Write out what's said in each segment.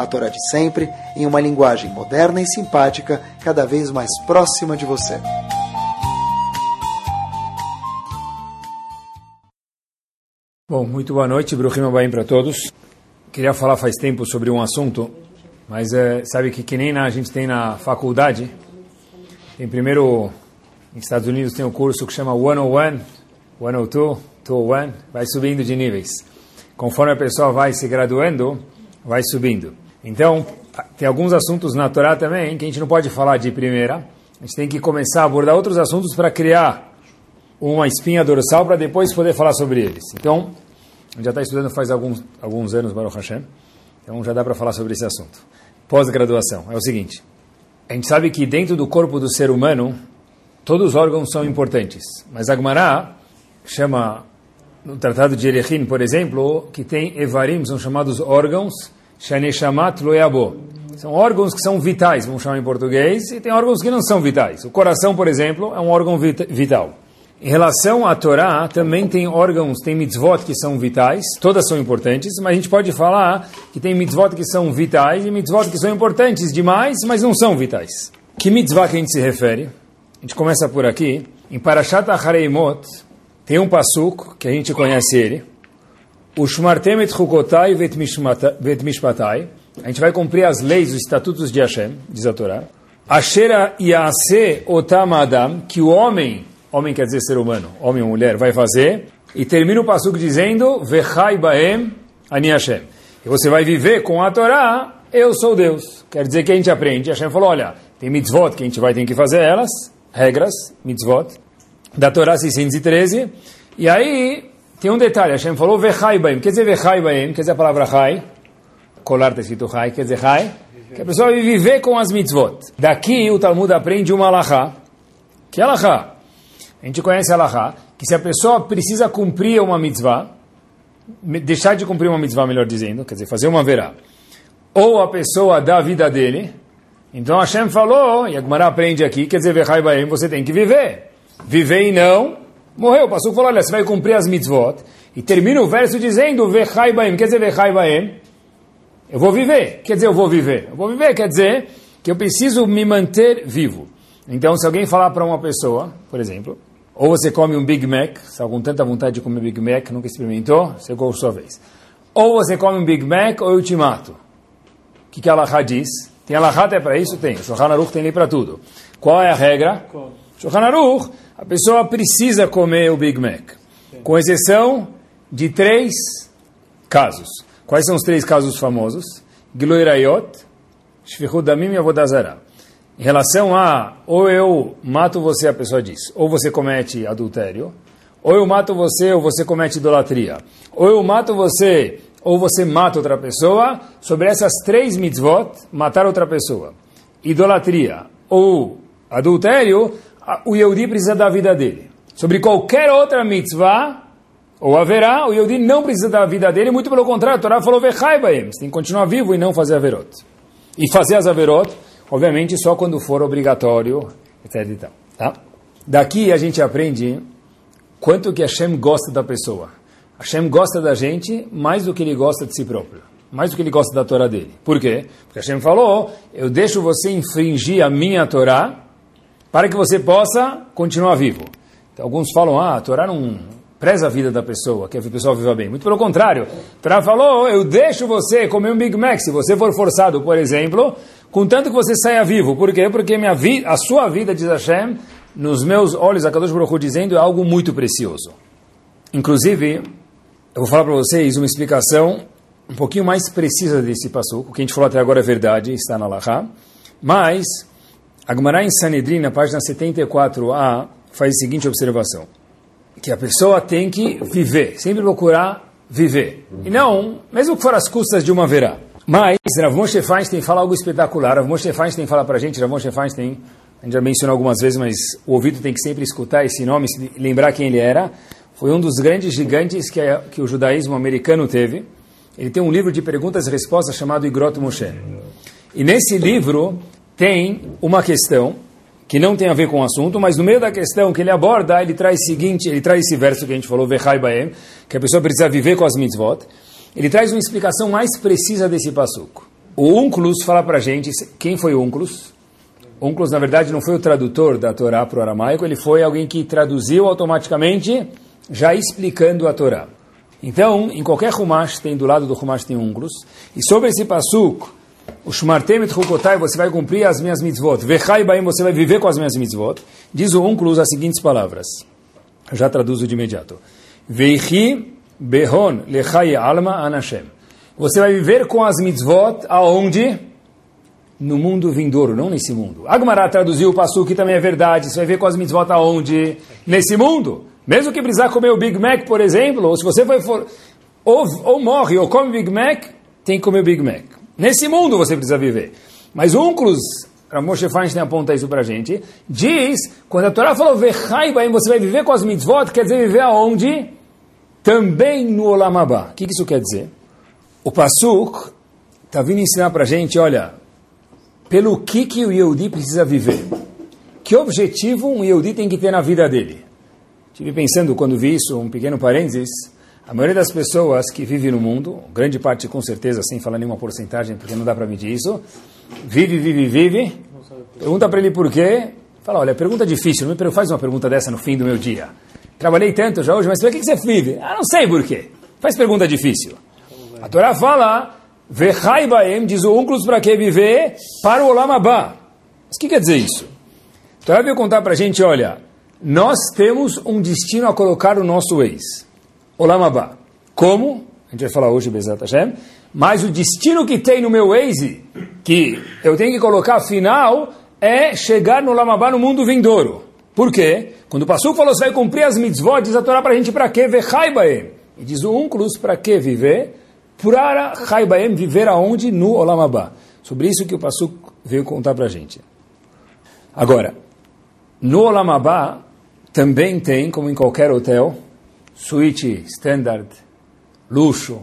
a Torá de sempre, em uma linguagem moderna e simpática, cada vez mais próxima de você. Bom, muito boa noite, Bruhim Abaim para todos. Queria falar faz tempo sobre um assunto, mas é, sabe que que nem na, a gente tem na faculdade, tem primeiro, nos Estados Unidos tem um curso que chama 101, 102, 201, vai subindo de níveis. Conforme a pessoa vai se graduando, vai subindo. Então, tem alguns assuntos na Torá também que a gente não pode falar de primeira. A gente tem que começar a abordar outros assuntos para criar uma espinha dorsal para depois poder falar sobre eles. Então, a gente já está estudando faz alguns, alguns anos, Baruch Hashem. Então, já dá para falar sobre esse assunto. Pós-graduação. É o seguinte. A gente sabe que dentro do corpo do ser humano, todos os órgãos são importantes. Mas a Gemara chama, no Tratado de Erechim, por exemplo, que tem Evarim, são chamados órgãos, Shaneshamat Loyabo. São órgãos que são vitais, vamos chamar em português, e tem órgãos que não são vitais. O coração, por exemplo, é um órgão vital. Em relação à Torá, também tem órgãos, tem mitzvot que são vitais, todas são importantes, mas a gente pode falar que tem mitzvot que são vitais e mitzvot que são importantes demais, mas não são vitais. Que mitzvah que a gente se refere? A gente começa por aqui. Em Parashat Achareimot, tem um pasuk que a gente conhece ele. O Shmartem et Chukotai vet Mishpatai. A gente vai cumprir as leis, os estatutos de Hashem, diz a Torá. Ashera Yase Otam Adam, que o homem, homem quer dizer ser humano, homem ou mulher, vai fazer. E termina o pasuk dizendo, Vechai Baem Ani Hashem. E você vai viver com a Torá, eu sou Deus. Quer dizer que a gente aprende. Hashem falou, olha, tem mitzvot que a gente vai ter que fazer elas, regras, mitzvot, da Torá 613. E aí, tem um detalhe, Hashem falou Vechai Baem. Quer dizer Vechai Baem, quer dizer a palavra Chai, colar está escrito Chai, quer dizer Chai, que a pessoa vai viver com as mitzvot. Daqui o Talmud aprende uma alahá, que alahá. A gente conhece alahá, que se a pessoa precisa cumprir uma mitzvah, deixar de cumprir uma mitzvah, melhor dizendo, quer dizer, fazer uma verá, ou a pessoa dá a vida dele, então Hashem falou, e a Gemara aprende aqui, quer dizer, Vechai Baem, você tem que viver. Viver e não morreu. O Passuco falou, olha, você vai cumprir as mitzvot. E termina o verso dizendo, Vechai Baem, quer dizer, Vechai Baem, eu vou viver. Quer dizer, eu vou viver. Eu vou viver quer dizer que eu preciso me manter vivo. Então, se alguém falar para uma pessoa, por exemplo, ou você come um Big Mac, está com tanta vontade de comer Big Mac, nunca experimentou, chegou a sua vez. Ou você come um Big Mac ou eu te mato. O que, que a Allah diz? Tem Allah até para isso? Tem. O Shulchan Aruch tem lei para tudo. Qual é a regra? Shulchan Aruch, a pessoa precisa comer o Big Mac. Com exceção de três casos. Quais são os três casos famosos? Giloi Rayot, Shvichut Damim e Avodazara. Em relação a, ou eu mato você, a pessoa diz, ou você comete adultério, ou eu mato você, ou você comete idolatria, ou eu mato você, ou você mata outra pessoa, sobre essas três mitzvot, matar outra pessoa, idolatria ou adultério, o Yehudi precisa da vida dele. Sobre qualquer outra mitzvah, ou haverá, o Yehudi não precisa da vida dele, muito pelo contrário, a Torá falou, você tem que continuar vivo e não fazer averot. E fazer as averot, obviamente, só quando for obrigatório, etc. Tá? Daqui a gente aprende quanto que Hashem gosta da pessoa. Hashem gosta da gente mais do que ele gosta de si próprio. Mais do que ele gosta da Torá dele. Por quê? Porque Hashem falou, eu deixo você infringir a minha Torá para que você possa continuar vivo. Então, alguns falam, ah, a Torá não preza a vida da pessoa, que a pessoa viva bem. Muito pelo contrário. A Torá falou, eu deixo você comer um Big Mac, se você for forçado, por exemplo, contanto que você saia vivo. Por quê? Porque minha vida, a sua vida, diz Hashem, nos meus olhos, a Kadosh Baruch dizendo, é algo muito precioso. Inclusive, eu vou falar para vocês uma explicação um pouquinho mais precisa desse passo. O que a gente falou até agora é verdade, está na Laha. Mas, a Gemara em Sanedrin, na página 74a, faz a seguinte observação. Que a pessoa tem que viver, sempre procurar viver. E não, mesmo que for às custas de uma verá. Mas Rav Moshe Feinstein fala algo espetacular. Rav Moshe Feinstein fala para a gente, Rav Moshe Feinstein, a gente já mencionou algumas vezes, mas o ouvido tem que sempre escutar esse nome, lembrar quem ele era. Foi um dos grandes gigantes que, a, que o judaísmo americano teve. Ele tem um livro de perguntas e respostas chamado Igrot Moshe. E nesse livro tem uma questão que não tem a ver com o assunto, mas no meio da questão que ele aborda, ele traz seguinte, ele traz esse verso que a gente falou, Baem, que a pessoa precisa viver com as mitzvot. Ele traz uma explicação mais precisa desse passuco. O Unculus fala para gente, quem foi o Unculus? Unculus, na verdade, não foi o tradutor da Torá para o aramaico, ele foi alguém que traduziu automaticamente, já explicando a Torá. Então, em qualquer Humash, tem do lado do Humash tem Unculus, e sobre esse passuco, o Shmartem et Chukotai, você vai cumprir as minhas mitzvot. Vechai baim, você vai viver com as minhas mitzvot. Diz o Unclo, usa as seguintes palavras. Eu já traduzo de imediato. Veichi behon lechai alma anashem. Você vai viver com as mitzvot aonde? No mundo vindouro, não nesse mundo. Agmará traduziu o passo que também é verdade. Você vai ver com as mitzvot aonde? Nesse mundo. Mesmo que precisar comer o Big Mac, por exemplo, ou se você for, ou, ou morre ou come Big Mac, tem que comer o Big Mac. Nesse mundo você precisa viver. Mas Unclus, Moshe Feinstein aponta isso para a gente, diz, quando a Torá falou, você vai viver com as mitzvot, quer dizer viver aonde? Também no Olamabá. O que isso quer dizer? O Pasuk está vindo ensinar para a gente, olha, pelo que, que o Yehudi precisa viver. Que objetivo um Yehudi tem que ter na vida dele? Estive pensando, quando vi isso, um pequeno parênteses, a maioria das pessoas que vivem no mundo, grande parte com certeza, sem falar nenhuma porcentagem, porque não dá para medir isso, vive, vive, vive, pergunta para ele por quê, fala, olha, pergunta difícil, não me faz uma pergunta dessa no fim do meu dia. Trabalhei tanto já hoje, mas por que você vive? Ah, não sei por quê. Faz pergunta difícil. A Torá fala, Vechaibaem, diz o Unclus para que viver para o Olamabá. Mas o que quer dizer isso? A Torá veio contar para a gente, olha, nós temos um destino a colocar o nosso ex. Olamabá. Como? A gente vai falar hoje, Bezat Hashem. Mas o destino que tem no meu Waze, que eu tenho que colocar afinal, é chegar no Olamabá no mundo vindouro. Por quê? Quando o Passuco falou, você vai cumprir as mitzvot, diz a Torá para a gente para quê? Vechaibaem. E diz o Unclus, para que viver? Para Chaibaem, viver aonde? No Olamabá. Sobre isso que o Passuco veio contar para a gente. Agora, no Olamabá também tem, como em qualquer hotel, suíte standard, luxo,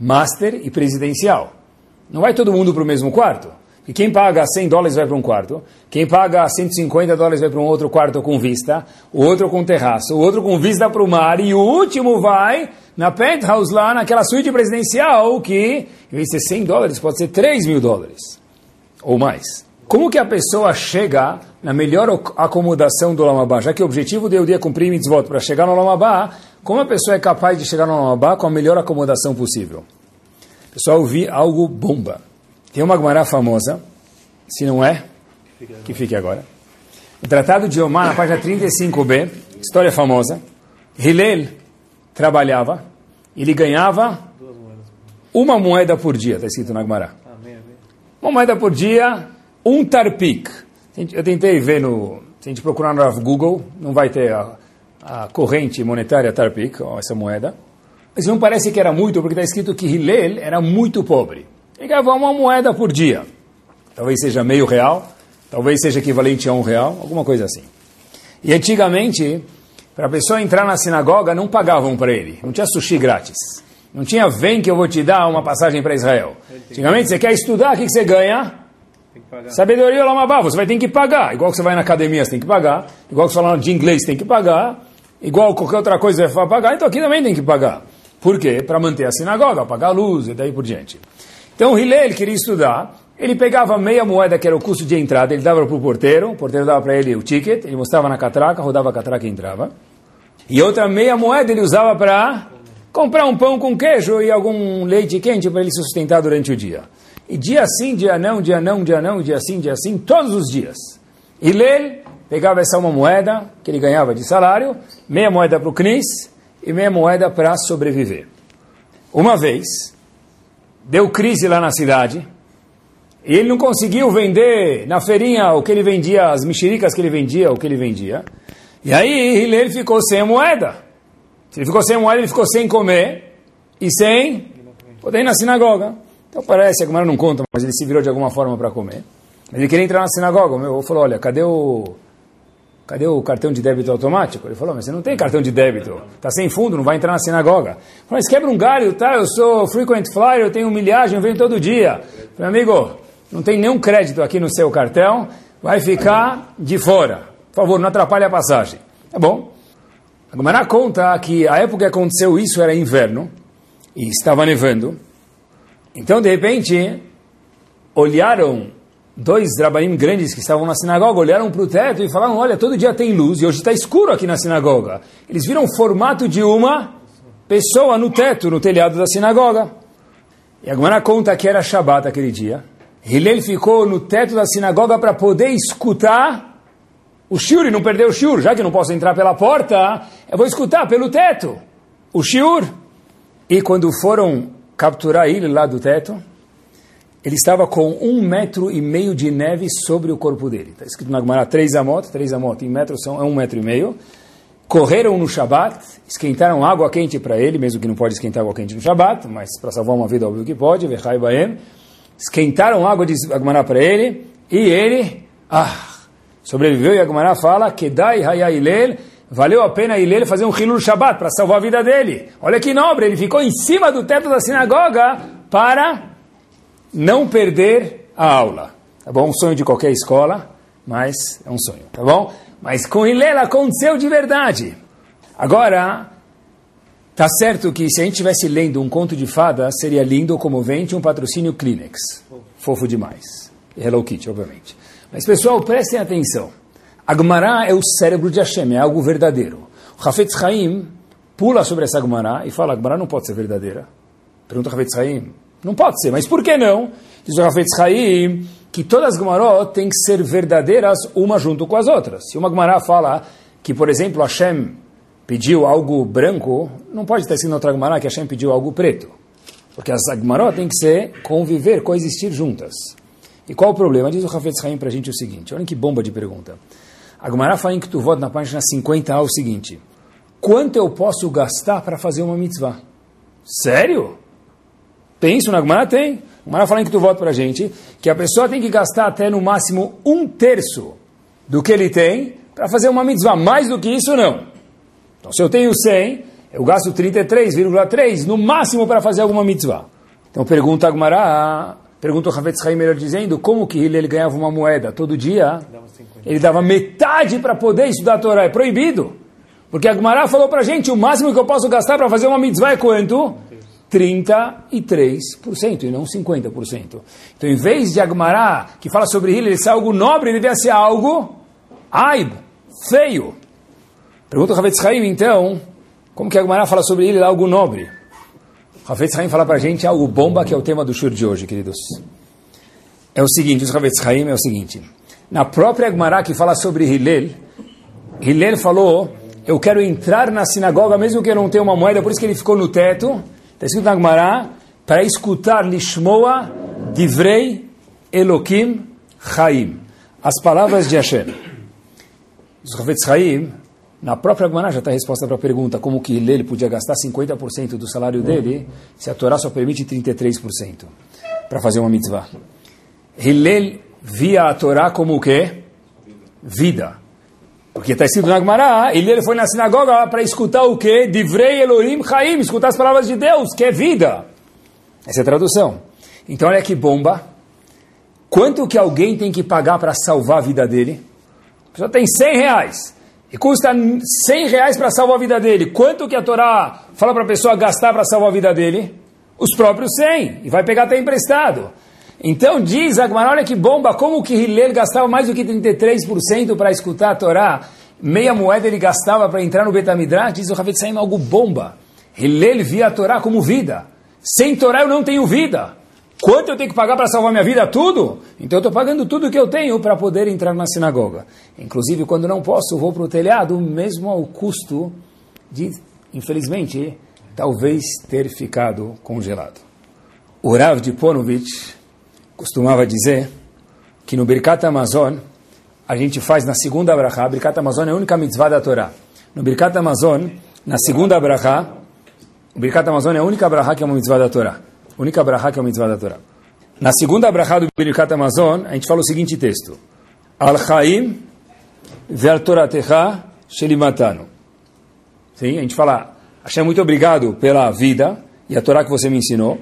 master e presidencial. Não vai todo mundo para o mesmo quarto. E quem paga 100 dólares vai para um quarto, quem paga 150 dólares vai para um outro quarto com vista, o outro com terraço, o outro com vista para o mar, e o último vai na penthouse lá, naquela suíte presidencial, que em vez de ser 100 dólares, pode ser 3 mil dólares, ou mais. Como que a pessoa chega na melhor acomodação do Lamabá? Já que o objetivo de eu dia cumprir mitzvot para chegar no Lamabá, como a pessoa é capaz de chegar no Lamabá com a melhor acomodação possível? Pessoal, eu vi algo bomba. Tem uma Gemara famosa, se não é, que fique agora. O Tratado de Omar, na página 35b, história famosa. Hillel trabalhava, ele ganhava uma moeda por dia, está escrito na Gemara. Uma moeda por dia, um tarpik. Eu tentei ver no. Se a gente procurar no Google, não vai ter a, a corrente monetária Tarpik, essa moeda. Mas não parece que era muito, porque está escrito que Hillel era muito pobre. Ele ganhava uma moeda por dia. Talvez seja meio real, talvez seja equivalente a um real, alguma coisa assim. E antigamente, para a pessoa entrar na sinagoga, não pagavam para ele. Não tinha sushi grátis. Não tinha, vem que eu vou te dar uma passagem para Israel. Antigamente, você quer estudar, o que, você ganha? Sabedoria Lamabá, você vai ter que pagar. Igual que você vai na academia, você tem que pagar. Igual que você fala de inglês, você tem que pagar igual qualquer outra coisa você vai pagar, então aqui também tem que pagar. Por quê? Para manter a sinagoga, pagar a luz e daí por diante. Então o Hillel queria estudar, ele pegava meia moeda, que era o custo de entrada, ele dava para o porteiro, o porteiro dava para ele o ticket, ele mostrava na catraca, rodava a catraca e entrava. E outra meia moeda ele usava para comprar um pão com queijo e algum leite quente para ele sustentar durante o dia. E dia sim, dia não, dia não, dia não, dia sim, dia sim, todos os dias. Hillel pegava essa uma moeda que ele ganhava de salário, meia moeda para o CNIS e meia moeda para sobreviver. Uma vez, deu crise lá na cidade, e ele não conseguiu vender na feirinha o que ele vendia, as mexericas que ele vendia, o que ele vendia. E aí ele ficou sem a moeda. Se ele ficou sem moeda, ele ficou sem comer e sem poder ir na sinagoga. Então parece, a Gemara não conta, mas ele se virou de alguma forma para comer. Ele queria entrar na sinagoga. O meu falou, olha, cadê o, cadê o cartão de débito automático? Ele falou, mas você não tem cartão de débito. Está sem fundo, não vai entrar na sinagoga. Falou, mas quebra um galho, tá? Eu sou frequent flyer, eu tenho milhagem, eu venho todo dia. Meu amigo, não tem nenhum crédito aqui no seu cartão, vai ficar de fora. Por favor, não atrapalhe a passagem. Tá bom. A Gemara conta que a época que aconteceu isso era inverno e estava nevando. Então, de repente, olharam dois drabaim grandes que estavam na sinagoga, olharam para o teto e falaram, olha, todo dia tem luz e hoje está escuro aqui na sinagoga. Eles viram o formato de uma pessoa no teto, no telhado da sinagoga. E a Gemara conta que era Shabat aquele dia. Hillel ficou no teto da sinagoga para poder escutar o shiur e não perder o shiur. Já que não posso entrar pela porta, eu vou escutar pelo teto o shiur. E quando foram capturar ele lá do teto, ele estava com um metro e meio de neve sobre o corpo dele. Está escrito na Gemara, três amot, três amot em metro são é um metro e meio. Correram no Shabat, esquentaram água quente para ele, mesmo que não pode esquentar água quente no Shabat, mas para salvar uma vida, óbvio que pode, Baem. Esquentaram água de Agmará para ele, e ele, ah, sobreviveu, e Agmará fala, Kedai Hayailel, valeu a pena ele fazer um Hilul Shabbat para salvar a vida dele. Olha que nobre, ele ficou em cima do teto da sinagoga para não perder a aula. Tá bom? Um sonho de qualquer escola, mas é um sonho, tá bom? Mas com Hillel aconteceu de verdade. Agora, tá certo que se a gente estivesse lendo um conto de fada, seria lindo, comovente, um patrocínio Kleenex. Fofo demais. Hello Kitty, obviamente. Mas, pessoal, prestem atenção. Agmará é o cérebro de Hashem, é algo verdadeiro. O Hafetz Haim pula sobre essa Agmará e fala, Agmará não pode ser verdadeira. Pergunta o Hafetz Haim, não pode ser, mas por que não? Diz o Hafetz Haim que todas as Gemarot têm que ser verdadeiras uma junto com as outras. Se uma Gemará fala que, por exemplo, Hashem pediu algo branco, não pode estar sendo outra Gemará que Hashem pediu algo preto. Porque as Gemarot têm que ser conviver, coexistir juntas. E qual o problema? Diz o Hafetz Haim para a gente o seguinte, olha que bomba de pergunta. A Gemara fala em que tu vota na página 50a o seguinte, quanto eu posso gastar para fazer uma mitzvah? Sério? Tem isso na Gemara? Tem. Gemara fala em que tu vota para a gente que a pessoa tem que gastar até no máximo um terço do que ele tem para fazer uma mitzvah. Mais do que isso, não. Então, se eu tenho 100, eu gasto 33,3 no máximo para fazer alguma mitzvah. Então, pergunta a Gemara, pergunta o Havetz melhor dizendo, como que ele, ganhava uma moeda todo dia? Ele dava metade para poder estudar a Torá. É proibido. Porque a falou para a gente, o máximo que eu posso gastar para fazer uma mitzvah é quanto? 33% e não 50%. Então, em vez de Agmará, que fala sobre ele ser algo nobre, ele deve ser algo aib, feio. Pergunta o Havetz Haim, então, como que Agmará fala sobre ele, algo nobre? O Havetz Haim fala para a gente algo bomba, que é o tema do shur de hoje, queridos. É o seguinte, o Havetz Haim é o seguinte, na própria Agmará que fala sobre Hillel, Hillel falou, eu quero entrar na sinagoga, mesmo que eu não tenha uma moeda, por isso que ele ficou no teto, Está escrito na Gemara, para escutar Lishmoa Divrei Elokim Chaim. As palavras de Hashem. Os Havetz Chaim, na própria Gemara já está a resposta para a pergunta, como que ele podia gastar 50% do salário dele, se a Torá só permite 33% para fazer uma mitzvah. Hillel via a Torá como o quê? Vida. Porque está escrito na Gemara, ele foi na sinagoga para escutar o quê? Divrei Elohim Chaim, escutar as palavras de Deus, que é vida. Essa é a tradução. Então olha que bomba. Quanto que alguém tem que pagar para salvar a vida dele? A pessoa tem 100 reais. E custa 100 reais para salvar a vida dele. Quanto que a Torá fala para a pessoa gastar para salvar a vida dele? Os próprios 100. E vai pegar até emprestado. Então diz Agmar, olha que bomba, como que Hillel gastava mais do que 33% para escutar a Torá, meia moeda ele gastava para entrar no Betamidrash, diz o Havetz Haim, algo bomba. Hillel via a Torá como vida. Sem Torá eu não tenho vida. Quanto eu tenho que pagar para salvar minha vida? Tudo? Então eu estou pagando tudo que eu tenho para poder entrar na sinagoga. Inclusive, quando não posso, vou para o telhado, mesmo ao custo de, infelizmente, talvez ter ficado congelado. O Rav de Ponovich, costumava dizer que no Birkat Amazon a gente faz na segunda brachá, Birkat Amazon é a única mitzvah da Torá. No Birkat Amazon, na segunda brachá, o Birkat Amazon é a única brachá que é uma mitzvah da Torá. Única brachá que é uma mitzvah da Torá. Na segunda brachá do Birkat Amazon, a gente fala o seguinte texto. Al Chaim ve'al Toratecha shelimatanu. Sim, a gente fala, Hashem, muito obrigado pela vida e a Torá que você me ensinou.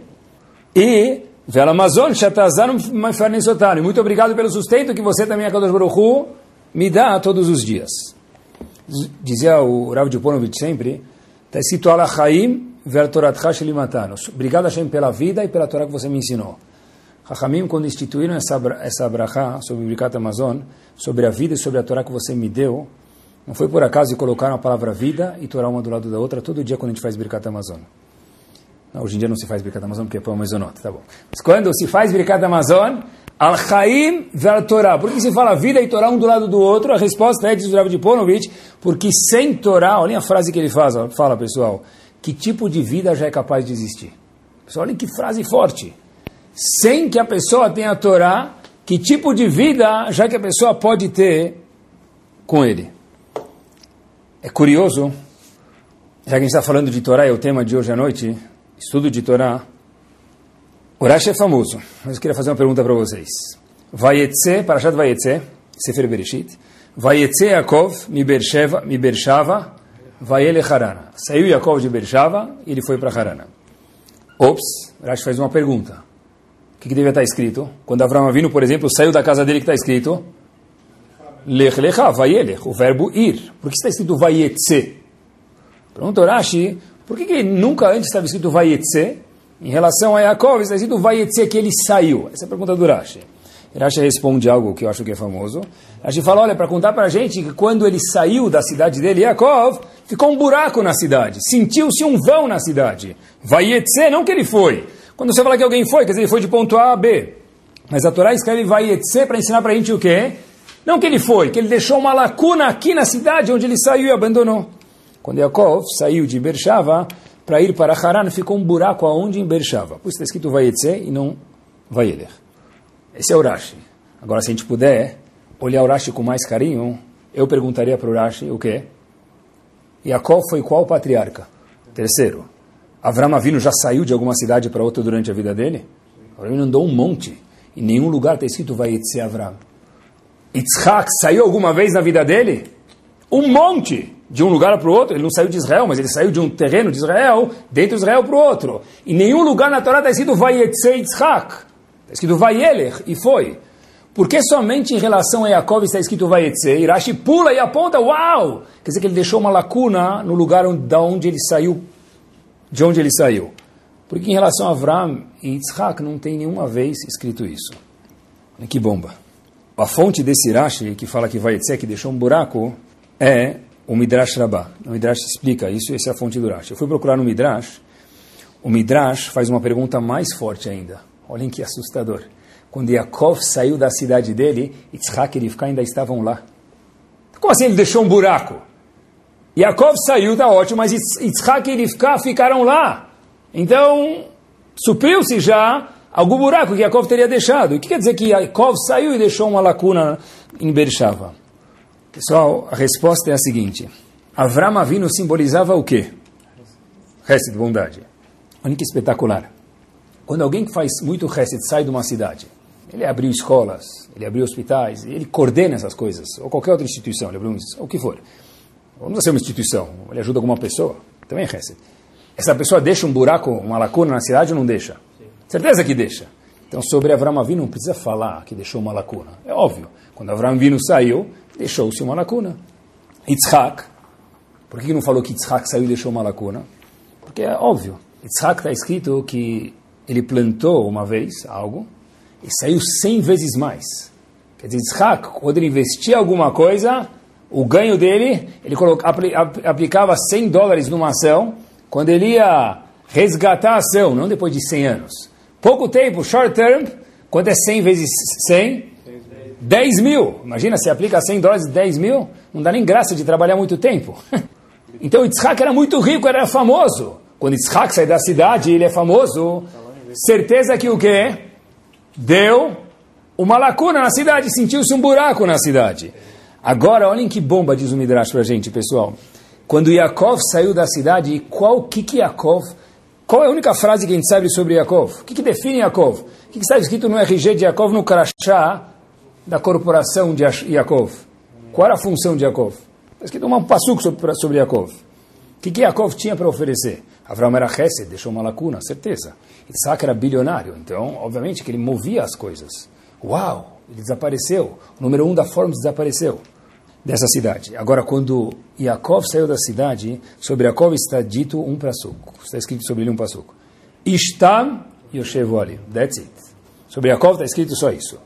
E ve'al Amazon shatazanu mefarnesotanu. Muito obrigado pelo sustento que você também, Akadosh Baruch Hu, me dá todos os dias. Dizia o Rav Djuponovich sempre, está escrito Al Chaim Obrigado, Hashem, pela vida e pela Torá que você me ensinou. Hachamim, quando instituíram essa, essa brachá sobre o Birkat Amazon, sobre a vida e sobre a Torá que você me deu, não foi por acaso e colocaram a palavra vida e Torá uma do lado da outra todo dia quando a gente faz Birkat Amazon. Não, hoje em dia não se faz Birkat Amazon porque é para o Mezonot, tá bom. Mas quando se faz Birkat Amazon, Al Chaim Ver Torá. Por que se fala vida e Torá um do lado do outro? A resposta é, diz o Rav de Ponovich, porque sem Torá, olhem a frase que ele faz, fala pessoal, que tipo de vida já é capaz de existir? Pessoal, olhem que frase forte. Sem que a pessoa tenha a Torá, que tipo de vida já que a pessoa pode ter com ele? É curioso, já que a gente está falando de Torá, é o tema de hoje à noite, estudo de Torá. O Rashi é famoso, mas eu queria fazer uma pergunta para vocês. Vayetze, Parashat Vayetze, Sefer Bereshit, Vayetze Yaakov, mi Bershava, vai ele Harana. Saiu Yaakov de Bershava e ele foi para Harana. Ops, Rashi faz uma pergunta. O que, que devia estar escrito? Quando Avram Avinu, por exemplo, saiu da casa dele, que está escrito? Lech lecha, vai ele, o verbo ir. Por que está escrito vai etse? Pergunta Rashi, por que, que nunca antes estava escrito vai etse? Em relação a Yaakov, está escrito vai etse que ele saiu. Essa é a pergunta do Rashi. Rashi responde algo que eu acho que é famoso. Rashi fala, olha, para contar para a gente que quando ele saiu da cidade dele, Yaakov, ficou um buraco na cidade. Sentiu-se um vão na cidade. Vai etc, não que ele foi. Quando você fala que alguém foi, quer dizer, ele foi de ponto A a B. Mas a Torá escreve vai etc para ensinar para a gente o quê? Não que ele foi, que ele deixou uma lacuna aqui na cidade onde ele saiu e abandonou. Quando Yaakov saiu de Bershava para ir para Haran, ficou um buraco aonde em Bershava. Por isso está escrito vai etc e não vai ele. Esse é o Rashi. Agora, se a gente puder olhar o Rashi com mais carinho, eu perguntaria para o Rashi o quê? Yaakov foi qual patriarca? Terceiro. Avram Avinu já saiu de alguma cidade para outra durante a vida dele? Avram andou um monte. Em nenhum lugar está escrito vai ser Avram. Yitzhak saiu alguma vez na vida dele? Um monte! De um lugar para o outro. Ele não saiu de Israel, mas ele saiu de um terreno de Israel, dentro de Israel para o outro. Em nenhum lugar na Torá está escrito vai Yitzhak. Está escrito Vayeler, e foi. Por que somente em relação a Yaakov está escrito Vayetze? Irashi pula e aponta, uau! Quer dizer que ele deixou uma lacuna no lugar onde, da onde ele saiu, de onde ele saiu. Porque em relação a Avram e Yitzhak não tem nenhuma vez escrito isso. Que bomba. A fonte desse Irashi, que fala que Vayetze, que deixou um buraco, é o Midrash Rabbah. O Midrash explica isso, essa é a fonte do Irashi. Eu fui procurar no Midrash, o Midrash faz uma pergunta mais forte ainda. Olhem que assustador. Quando Yaakov saiu da cidade dele, Yitzhak e Rivka ainda estavam lá. Como assim ele deixou um buraco? Yaakov saiu, está ótimo, mas Yitzhak e Rivka ficaram lá. Então, supriu-se já algum buraco que Yaakov teria deixado. O que quer dizer que Yaakov saiu e deixou uma lacuna em Bershava? Pessoal, a resposta é a seguinte. Avram Avinu simbolizava o quê? Resto de bondade. Olha que espetacular. Quando alguém que faz muito reset sai de uma cidade, ele abriu escolas, ele abriu hospitais, ele coordena essas coisas, ou qualquer outra instituição, ele abriu um, o que for. Ou não ser uma instituição, ele ajuda alguma pessoa, também é reset. Essa pessoa deixa um buraco, uma lacuna na cidade ou não deixa? Sim. Certeza que deixa. Então, sobre Avram Avinu, não precisa falar que deixou uma lacuna. É óbvio. Quando Avram Avinu saiu, deixou-se uma lacuna. Yitzhak, por que não falou que Yitzhak saiu e deixou uma lacuna? Porque é óbvio. Yitzhak está escrito que ele plantou uma vez algo e saiu cem vezes mais. Quer dizer, Yitzhak, quando ele investia alguma coisa, o ganho dele, ele aplicava 100 dólares numa ação, quando ele ia resgatar a ação, não depois de 100 anos. Pouco tempo, short term, quanto é 100 vezes 100? 10 mil. Imagina, se aplica 100 dólares 10 mil, não dá nem graça de trabalhar muito tempo. então, Yitzhak era muito rico, era famoso. Quando Yitzhak sai da cidade, ele é famoso certeza que o quê? Deu uma lacuna na cidade, sentiu-se um buraco na cidade. Agora, olhem que bomba, diz o Midrash para a gente, pessoal. Quando Yaakov saiu da cidade, qual que que Yaakov, Qual é a única frase que a gente sabe sobre Yaakov? O que, que define Yaakov? O que, que está escrito no RG de Yaakov, no crachá da corporação de Yaakov? Qual era a função de Yaakov? Está escrito um passuco sobre, sobre Yaakov. O que, que Yaakov tinha para oferecer? Avraham era Hesed, deixou uma lacuna, certeza. Isaac era bilionário, então, obviamente, que ele movia as coisas. Uau, ele desapareceu. O número um da Forma desapareceu dessa cidade. Agora, quando Yaakov saiu da cidade, sobre Yaakov está dito um passuco. Está escrito sobre ele um passuco. Ishtam Yoshevu Ali. That's it. Sobre Yaakov está escrito só isso.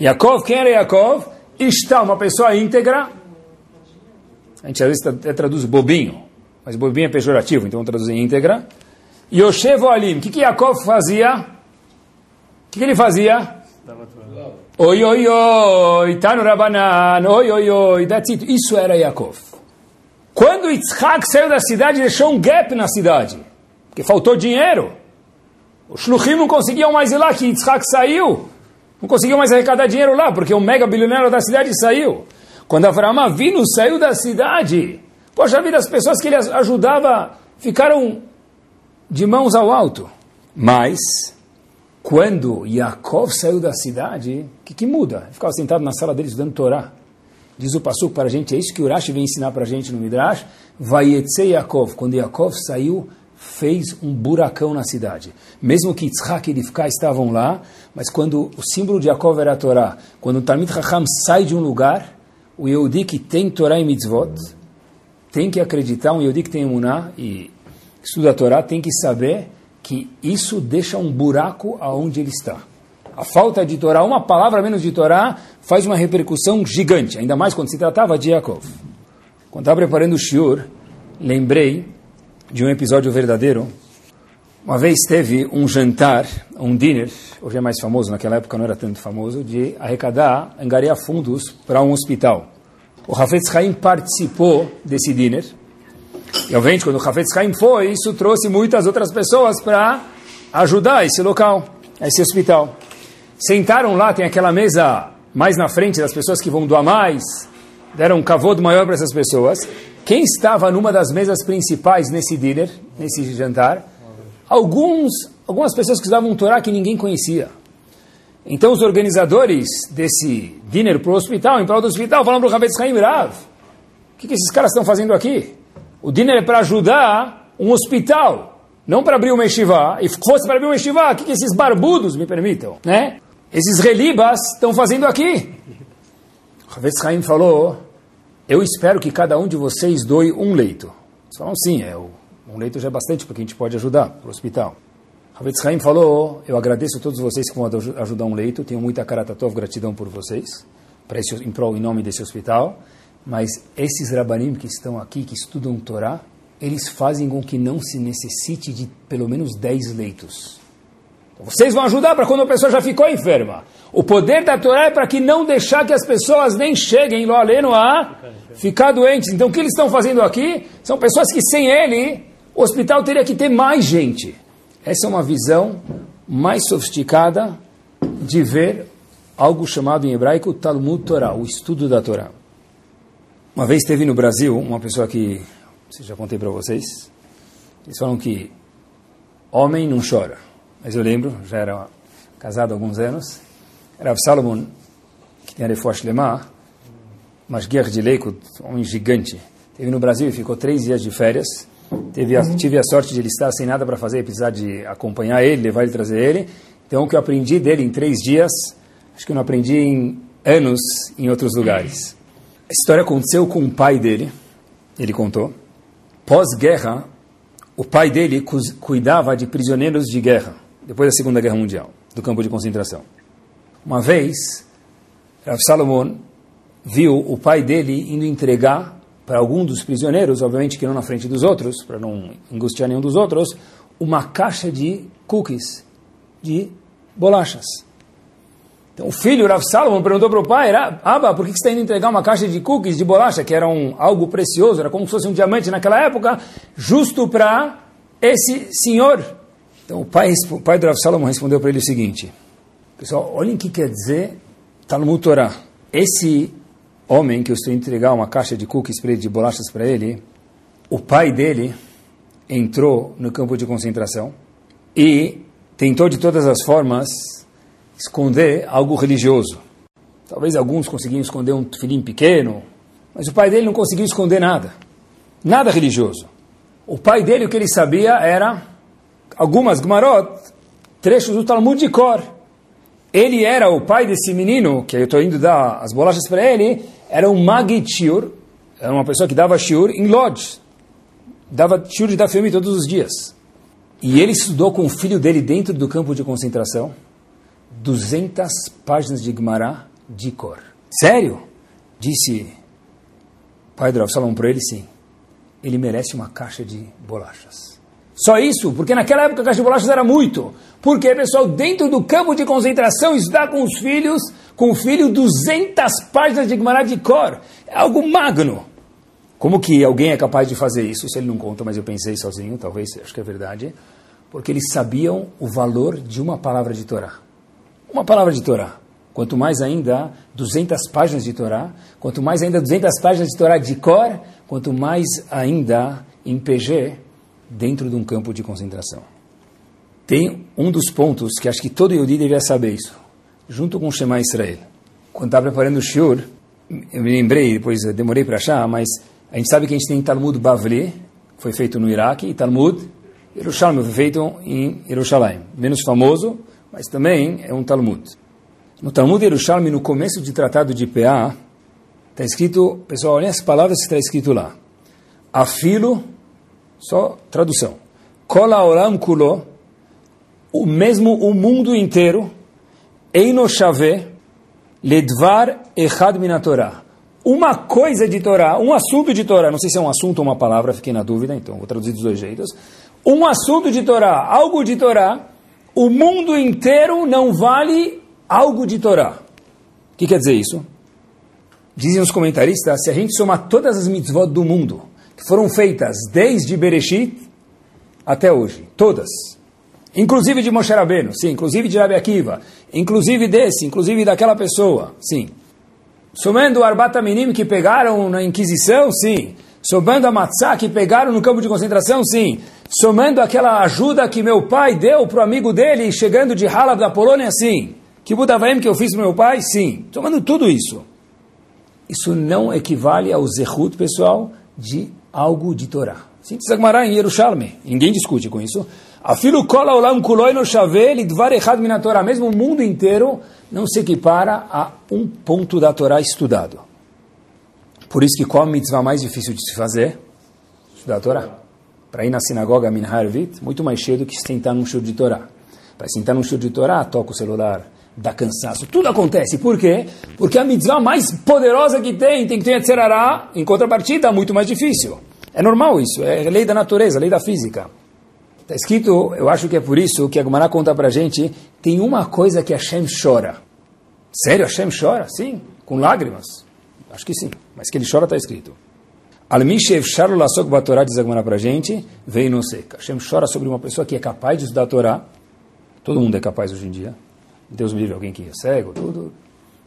Yaakov, quem era Yaakov? Está uma pessoa íntegra. A gente às vezes traduz bobinho, mas bobinho é pejorativo, então traduz em íntegra. Yoshevu Alim. O que, que Yaakov fazia? O que, que ele fazia? Oi, oi, oi, tá no Rabanan, oi, oi, oi, that's it. Isso era Yaakov. Quando Yitzhak saiu da cidade, deixou um gap na cidade, porque faltou dinheiro. Os shluchim não conseguiam mais ir lá, que Yitzhak saiu, não conseguiam mais arrecadar dinheiro lá, porque o mega bilionário da cidade saiu. Quando Avraham Avinu saiu da cidade, poxa vida, as pessoas que ele ajudava ficaram de mãos ao alto. Mas quando Yaakov saiu da cidade, o que, que muda? Ele ficava sentado na sala dele estudando Torá. Diz o Passuco para a gente, é isso que Urashi vem ensinar para a gente no Midrash. Vaietze Yaakov. Quando Yaakov saiu, fez um buracão na cidade. Mesmo que Yitzhak e Rivka estavam lá, mas quando o símbolo de Yaakov era a Torá, quando o Talmid Chacham sai de um lugar, o Yehudi que tem Torá e Mitzvot, tem que acreditar, um Yehudi que tem Emuná e estuda a Torá, tem que saber que isso deixa um buraco aonde ele está. A falta de Torá, uma palavra menos de Torá, faz uma repercussão gigante, ainda mais quando se tratava de Yaakov. Quando estava preparando o Shiur, lembrei de um episódio verdadeiro. Uma vez teve um jantar, um dinner, hoje é mais famoso, naquela época não era tanto famoso, de arrecadar, angariar fundos para um hospital. O Hafetz Haim participou desse dinner, e obviamente, quando o Hafetz Haim foi, isso trouxe muitas outras pessoas para ajudar esse local, esse hospital. Sentaram lá, tem aquela mesa mais na frente das pessoas que vão doar mais, deram um cavodo maior para essas pessoas. Quem estava numa das mesas principais nesse dinner, nesse jantar? Alguns, algumas pessoas que usavam um Torá que ninguém conhecia. Então os organizadores desse dinner para o hospital, em prol do hospital, falaram para o Havetz Haim Rav, o que, que esses caras estão fazendo aqui? O dinner é para ajudar um hospital, não para abrir uma yeshiva. E fosse para abrir uma yeshiva, o que, que esses barbudos me permitam? Né? Esses relibas estão fazendo aqui. Havetz Haim falou, eu espero que cada um de vocês doe um leito. Eles falaram, sim, é, um leito já é bastante porque a gente pode ajudar para o hospital. Havetz Haim falou, eu agradeço a todos vocês que vão ajudar um leito, tenho muita karatatov, gratidão por vocês, para esse, em, prol, em nome desse hospital. Mas esses rabanim que estão aqui, que estudam Torá, eles fazem com que não se necessite de pelo menos 10 leitos. Então, vocês vão ajudar para quando a pessoa já ficou enferma. O poder da Torá é para que não deixar que as pessoas nem cheguem, lo aleno, a ficar doentes. Então o que eles estão fazendo aqui são pessoas que sem ele, o hospital teria que ter mais gente. Essa é uma visão mais sofisticada de ver algo chamado em hebraico Talmud Torá, o estudo da Torá. Uma vez teve no Brasil uma pessoa que, já contei para vocês, eles falam que homem não chora. Mas eu lembro, já era casado há alguns anos, era Salomon, que tem a Refuash Lemar, mas guerra de Leico, um homem gigante, teve no Brasil e ficou três dias de férias. Teve a, tive a sorte de ele estar sem nada para fazer, precisar de acompanhar ele, levar ele, trazer ele. Então, o que eu aprendi dele em três dias, acho que eu não aprendi em anos em outros lugares. A história aconteceu com o pai dele, ele contou. Pós-guerra, o pai dele cuidava de prisioneiros de guerra, depois da Segunda Guerra Mundial, do campo de concentração. Uma vez, Rav Salomon viu o pai dele indo entregar para algum dos prisioneiros, obviamente que não na frente dos outros, para não angustiar nenhum dos outros, uma caixa de cookies, de bolachas. Então o filho, Rav Salomon, perguntou para o pai, Abba, por que você está indo entregar uma caixa de cookies, de bolacha, que era um, algo precioso, era como se fosse um diamante naquela época, justo para esse senhor? Então o pai, o pai do Rav Salomon respondeu para ele o seguinte, pessoal, olhem o que quer dizer Talmud Torah. Esse homem que eu estou entregar uma caixa de cookies para ele, de bolachas para ele, o pai dele entrou no campo de concentração, e tentou de todas as formas esconder algo religioso. Talvez alguns conseguiam esconder um filhinho pequeno, mas o pai dele não conseguiu esconder nada. Nada religioso. O pai dele, o que ele sabia era algumas Gmarot, trechos do Talmud de Cor. Ele era o pai desse menino, que eu estou indo dar as bolachas para ele, era um Magid Shiur, era uma pessoa que dava Shiur em Lodz. Dava Shiur de Dafyomi todos os dias. E ele estudou com o filho dele dentro do campo de concentração 200 páginas de Gemara de cor. Sério? Disse o pai do Rav Salom para ele, sim. Ele merece uma caixa de bolachas. Só isso, porque naquela época a caixa de bolachas era muito. Porque, pessoal, dentro do campo de concentração, está com os filhos, com o filho, 200 páginas de Gemara de cor. É algo magno. Como que alguém é capaz de fazer isso? Se ele não conta, mas eu pensei sozinho, talvez, acho que é verdade. Porque eles sabiam o valor de uma palavra de Torá. Uma palavra de Torá. Quanto mais ainda 200 páginas de Torá, quanto mais ainda 200 páginas de Torá de cor, quanto mais ainda em PG dentro de um campo de concentração. Tem um dos pontos que acho que todo Yodi deveria saber isso, junto com o Shema Israel. Quando estava preparando o Shiur, eu me lembrei, depois demorei para achar, mas a gente sabe que a gente tem Talmud Bavli, foi feito no Iraque, e Talmud Yerushalmi, foi feito em Jerusalém. Menos famoso, mas também é um Talmud. No Talmud Yerushalmi, no começo de tratado de PA, está escrito, pessoal, olhem as palavras que está escrito lá. Afilo, só tradução. Kola olam kulo, o mesmo o mundo inteiro, eino shave, ledvar echad minatorah. Uma coisa de Torá, um assunto de Torá, não sei se é um assunto ou uma palavra, fiquei na dúvida, então vou traduzir dos dois jeitos. Um assunto de Torá, algo de Torá, o mundo inteiro não vale algo de Torá. O que quer dizer isso? Dizem os comentaristas, se a gente somar todas as mitzvot do mundo, que foram feitas desde Bereshit até hoje, todas, inclusive de Moshe Rabbeinu, sim, inclusive de Rabi Akiva, inclusive desse, inclusive daquela pessoa, sim. Somando o Arbata Minim que pegaram na Inquisição, sim. Somando a Matzah que pegaram no campo de concentração, sim somando aquela ajuda que meu pai deu para o amigo dele chegando de Halab da Polônia, sim. Que Budavaim que eu fiz para meu pai, sim. Somando tudo isso. Isso não equivale ao zehut, pessoal, de algo de Torá. Sim, Tzagmará em Yerushalmi. Ninguém discute com isso. Afilo kola olam kuloi no shavel idvar echad min Torá. Mesmo o mundo inteiro não se equipara a um ponto da Torá estudado. Por isso que qual a mitzvah mais difícil de se fazer? Estudar a Torá para ir na sinagoga Minharvit, muito mais cheio do que sentar num show de Torá. Para sentar num show de Torá, toca o celular, dá cansaço, tudo acontece. Por quê? Porque a mitzvah mais poderosa que tem, tem que ter Yetzerará, em contrapartida, muito mais difícil. É normal isso, é lei da natureza, lei da física. Está escrito, eu acho que é por isso que a Gumara conta para a gente, tem uma coisa que Hashem chora. Sério, Hashem chora? Sim, com lágrimas. Acho que sim, mas que ele chora está escrito. Al-Mishev Sharlo Lasok Batorá diz agora para a gente, veio no seca. Hashem chora sobre uma pessoa que é capaz de estudar a Torá. Todo mundo é capaz hoje em dia. Deus me livre alguém que é cego, tudo.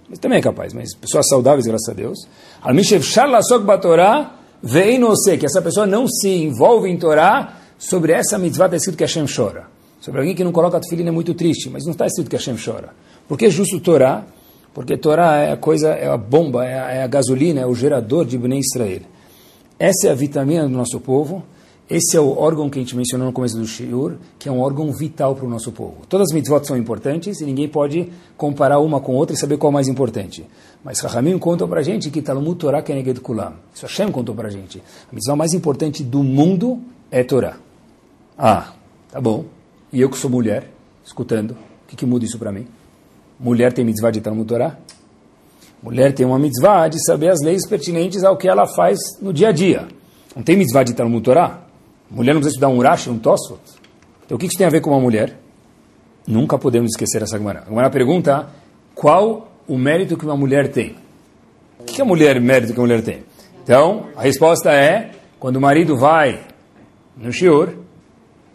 Mas também é capaz, mas pessoas saudáveis, graças a Deus. Al-Mishev Sharlo Lasok Batorá veio no seca. Essa pessoa não se envolve em Torá. Sobre essa mitzvah está escrito que Hashem chora. Sobre alguém que não coloca tefilin é muito triste, mas não está escrito que Hashem chora. Por que justo Torá? Porque Torá é a coisa, é a bomba, é a, é a gasolina, é o gerador de Bnei Israel. Essa é a vitamina do nosso povo. Esse é o órgão que a gente mencionou no começo do Shiur, que é um órgão vital para o nosso povo. Todas as mitzvot são importantes e ninguém pode comparar uma com outra e saber qual é mais importante. Mas Rahamim contou para a gente que Talmud Torah Keneged Kulam. Isso Hashem contou para a gente. A mitzvah mais importante do mundo é Torá. Ah, tá bom. E eu que sou mulher, escutando, o que, que muda isso para mim? Mulher tem mitzvah de Talmud Torah? Mulher tem uma mitzvah de saber as leis pertinentes ao que ela faz no dia a dia. Não tem mitzvah de Talmud Torah? Mulher não precisa estudar um Urash, um Tosfot? Então o que isso tem a ver com uma mulher? Nunca podemos esquecer essa Gemara. A Gemara pergunta qual o mérito que uma mulher tem. O que é mulher, mérito que a mulher tem? Então, a resposta é, quando o marido vai no shiur,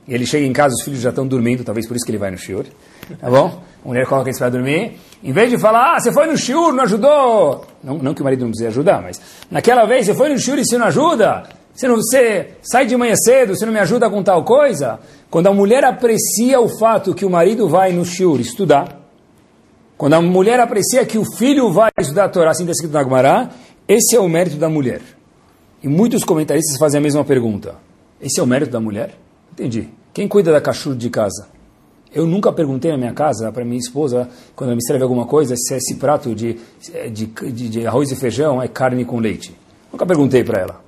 e ele chega em casa, os filhos já estão dormindo, talvez por isso que ele vai no shiur, tá bom? A mulher coloca eles para dormir, em vez de falar, ah, você foi no shiur, não ajudou. Não, não que o marido não precise ajudar, mas naquela vez você foi no shiur e você não ajuda. Você, não, você sai de manhã cedo, você não me ajuda com tal coisa? Quando a mulher aprecia o fato que o marido vai no shiur estudar, quando a mulher aprecia que o filho vai estudar a Torá, assim está escrito na Gemara, esse é o mérito da mulher. E muitos comentaristas fazem a mesma pergunta. Esse é o mérito da mulher? Entendi. Quem cuida da cachorro de casa? Eu nunca perguntei na minha casa para minha esposa, quando ela me escreve alguma coisa, se esse prato de, de, de, de arroz e feijão é carne com leite. Nunca perguntei para ela.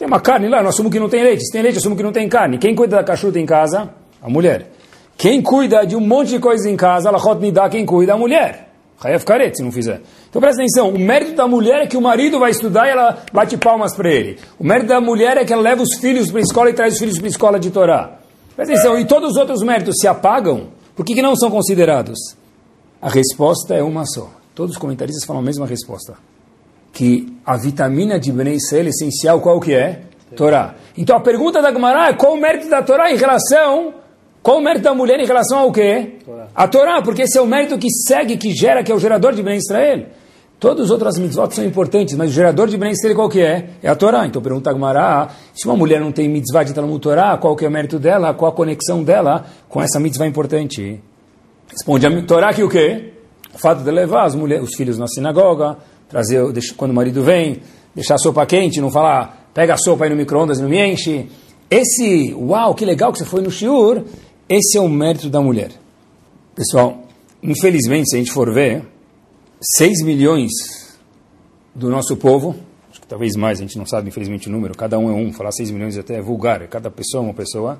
Tem uma carne lá, nós assumimos que não tem leite. Se tem leite, assumo que não tem carne. Quem cuida da cachorro em casa? A mulher. Quem cuida de um monte de coisas em casa, ela me dá quem cuida? A mulher. Hayef Karet, se não fizer. Então presta atenção, o mérito da mulher é que o marido vai estudar e ela bate palmas para ele. O mérito da mulher é que ela leva os filhos para a escola e traz os filhos para a escola de Torá. Presta atenção, e todos os outros méritos se apagam? Por que, que não são considerados? A resposta é uma só. Todos os comentaristas falam a mesma resposta que a vitamina de Bnei Israel essencial qual que é? Torá. Então a pergunta da Gemara é qual o mérito da Torá em relação qual o mérito da mulher em relação ao quê? Torá. A Torá, porque esse é o mérito que segue, que gera, que é o gerador de Bnei Israel. Todos os outros mitzvot são importantes, mas o gerador de Bnei Israel qual que é? É a Torá. Então pergunta a Gemara, se uma mulher não tem mitzvah de Talmud Torá, qual que é o mérito dela? Qual a conexão dela com essa mitzvah importante? Responde a Torá que o quê? O fato de levar as mulheres, os filhos na sinagoga, trazer, quando o marido vem, deixar a sopa quente, não falar, pega a sopa aí no micro-ondas e não me enche. Esse, uau, que legal que você foi no shiur, esse é o mérito da mulher. Pessoal, infelizmente, se a gente for ver, 6 milhões do nosso povo, acho que talvez mais, a gente não sabe infelizmente o número, cada um é um, falar 6 milhões até é vulgar, cada pessoa é uma pessoa,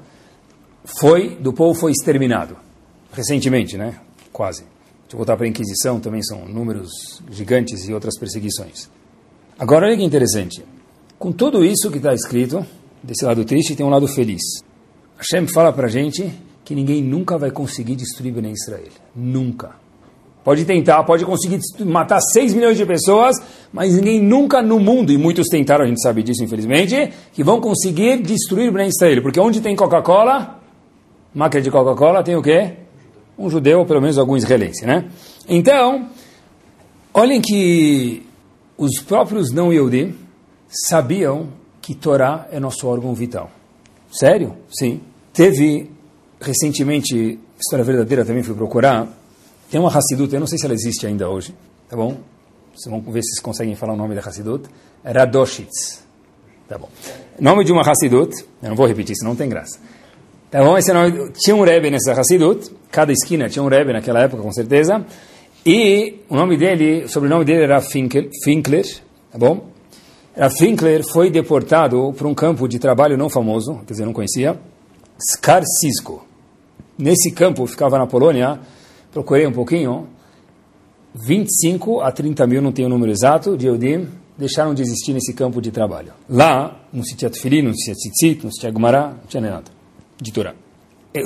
foi, do povo foi exterminado. Recentemente, né? Quase. Se voltar para a Inquisição, também são números gigantes e outras perseguições. Agora, olha que interessante. Com tudo isso que está escrito, desse lado triste, tem um lado feliz. Hashem fala para a gente que ninguém nunca vai conseguir destruir Bnei Israel. Nunca. Pode tentar, pode conseguir matar 6 milhões de pessoas, mas ninguém nunca no mundo, e muitos tentaram, a gente sabe disso infelizmente, que vão conseguir destruir Bnei Israel. Porque onde tem Coca-Cola, máquina de Coca-Cola, tem o quê? Um judeu, ou pelo menos algum israelense, né? Então, olhem que os próprios não Yehudim sabiam que Torá é nosso órgão vital. Sério? Sim. Teve, recentemente, história verdadeira também fui procurar, tem uma Hassidut, eu não sei se ela existe ainda hoje, tá bom? Vocês vão ver se vocês conseguem falar o nome da Hassidut. Radoshitz. Tá bom. Nome de uma Hassidut, eu não vou repetir, senão não tem graça. Bom? Esse nome, tinha um Rebbe nessa Hassidut, cada esquina tinha um Rebbe naquela época, com certeza, e o nome dele, o sobrenome dele era Finkler, tá bom? Era Finkler foi deportado para um campo de trabalho não famoso, quer dizer, não conhecia, Skarcisko. Nesse campo, ficava na Polônia, procurei um pouquinho, 25 a 30 mil, não tenho o número exato, de Eudim, deixaram de existir nesse campo de trabalho. Lá, não se tinha Tufili, não se tinha Tzitzit, não se tinha Gumará, não tinha nada de Torá.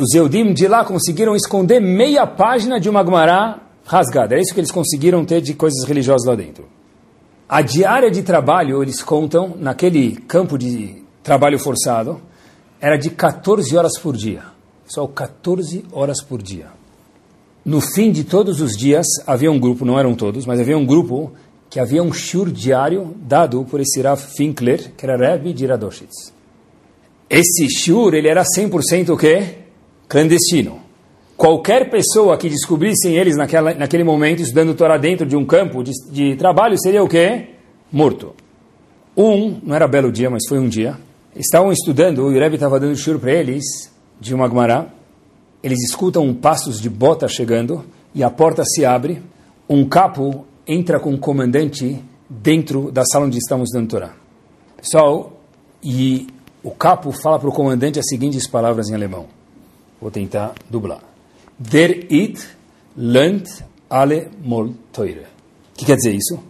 Os Eudim de lá conseguiram esconder meia página de uma Gemara rasgada. É isso que eles conseguiram ter de coisas religiosas lá dentro. A diária de trabalho, eles contam, naquele campo de trabalho forçado, era de 14 horas por dia. Só 14 horas por dia. No fim de todos os dias, havia um grupo, não eram todos, mas havia um grupo que havia um shur diário dado por esse Rav Finkler, que era Rebbe de Radoshitz. Esse shur, ele era 100% o quê? Clandestino. Qualquer pessoa que descobrissem eles naquela, naquele momento estudando Torá dentro de um campo de, de trabalho seria o quê? Morto. Um, não era belo dia, mas foi um dia, estavam estudando, o Rebbe estava dando shur para eles, de uma Gemara, eles escutam um passos de bota chegando, e a porta se abre, um capo entra com o comandante dentro da sala onde estamos dando Torá. Pessoal, e o capo fala para o comandante as seguintes palavras em alemão. Vou tentar dublar. Der it lernt alle mol teure. O que quer dizer isso?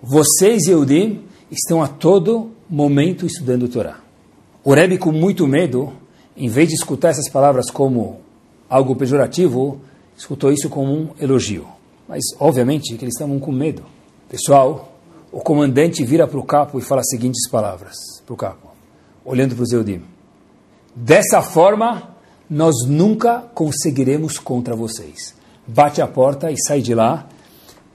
Vocês, Yehudim, estão a todo momento estudando o Torá. O Rebbe, com muito medo, em vez de escutar essas palavras como algo pejorativo, escutou isso como um elogio. Mas, obviamente, que eles estavam com medo. Pessoal, o comandante vira para o capo e fala as seguintes palavras para o capo olhando para os Eudim. Dessa forma, nós nunca conseguiremos contra vocês. Bate a porta e sai de lá.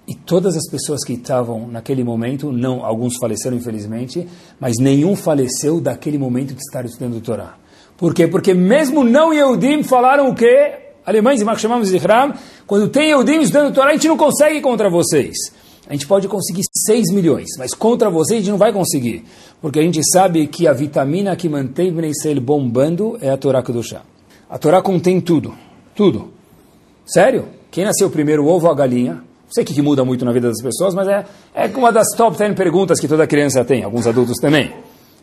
E todas as pessoas que estavam naquele momento, não, alguns faleceram infelizmente, mas nenhum faleceu daquele momento de estar estudando o Torá. Por quê? Porque mesmo não Yehudim falaram o quê? Alemães, e chamamos de Ram, quando tem Yehudim estudando o Torá, a gente não consegue contra vocês. A gente pode conseguir 6 milhões, mas contra vocês a gente não vai conseguir. Porque a gente sabe que a vitamina que mantém o Israel bombando é a Torá Kedoshá. A Torá contém tudo, tudo. Sério? Quem nasceu primeiro, o ovo ou a galinha? sei que, que muda muito na vida das pessoas, mas é, é uma das top 10 perguntas que toda criança tem, alguns adultos também.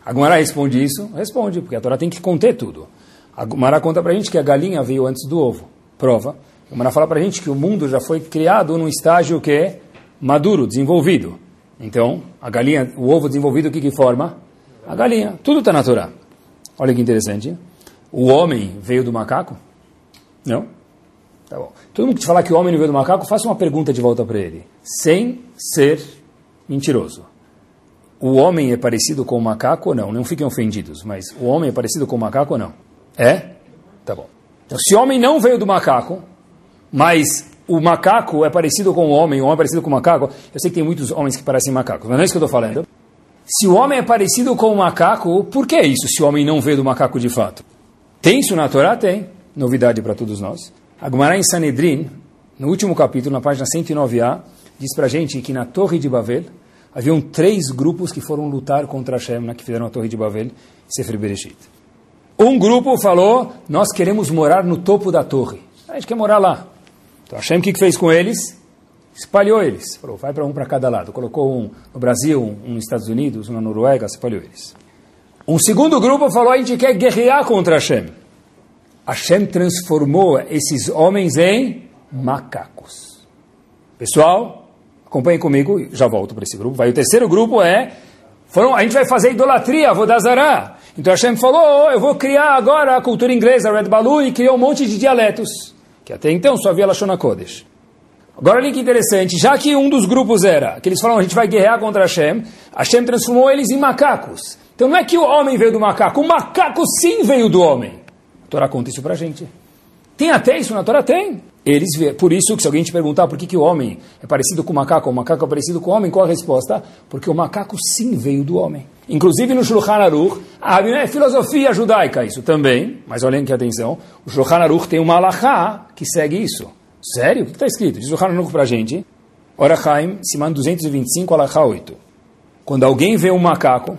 A Gumara responde isso? Responde, porque a Torá tem que conter tudo. A Gumara conta para a gente que a galinha veio antes do ovo. Prova. A Gumara fala para a gente que o mundo já foi criado num estágio que é maduro, desenvolvido. Então, a galinha, o ovo desenvolvido, o que, que forma? A galinha. Tudo está na Torá. Olha que interessante. O homem veio do macaco? Não. Tá bom. Todo mundo que te falar que o homem não veio do macaco, faça uma pergunta de volta para ele, sem ser mentiroso. O homem é parecido com o macaco ou não? Não fiquem ofendidos, mas o homem é parecido com o macaco ou não? É? Tá bom. Então, se o homem não veio do macaco, mas o macaco é parecido com o homem, o homem é parecido com o macaco, eu sei que tem muitos homens que parecem macacos, mas não é isso que eu estou falando. Se o homem é parecido com o macaco, por que isso se o homem não veio do macaco de fato? Tem isso na Torá? Tem. Novidade para todos nós. A Gemara em Sanedrin, no último capítulo, na página 109a, diz para gente que na Torre de Babel haviam três grupos que foram lutar contra Hashem, na que fizeram a Torre de Babel, Sefer Bereshit. Um grupo falou, nós queremos morar no topo da torre. A gente quer morar lá. Então Hashem o que fez com eles? Espalhou eles. Falou, vai para um para cada lado. Colocou um no Brasil, um nos Estados Unidos, um na Noruega, espalhou eles. Um segundo grupo falou, a gente quer guerrear contra Hashem. Hashem transformou esses homens em macacos. Pessoal, acompanhem comigo, já volto para esse grupo. Vai. O terceiro grupo é, foram, a gente vai fazer idolatria, Vodazará. Então Hashem falou, oh, eu vou criar agora a cultura inglesa, Red Balloon, e criou um monte de dialetos, que até então só havia Lashon Kodesh. Agora olha que interessante, já que um dos grupos era, que eles falaram, a gente vai guerrear contra Hashem, Hashem transformou eles em macacos. Então não é que o homem veio do macaco, o macaco sim veio do homem. Torá conta isso para a gente. Tem até isso na Torá? Tem. Eles vê. Por isso, que se alguém te perguntar por que, que o homem é parecido com o macaco, o macaco é parecido com o homem, qual a resposta? Porque o macaco sim veio do homem. Inclusive no Shulchan Aruch, é filosofia judaica isso também, mas olhem que atenção, o Shulchan Aruch tem uma alahá que segue isso. Sério? O que está escrito? Diz o Shulchan Aruch para a gente, Orachaim, Siman 225, alahá 8. Quando alguém vê um macaco,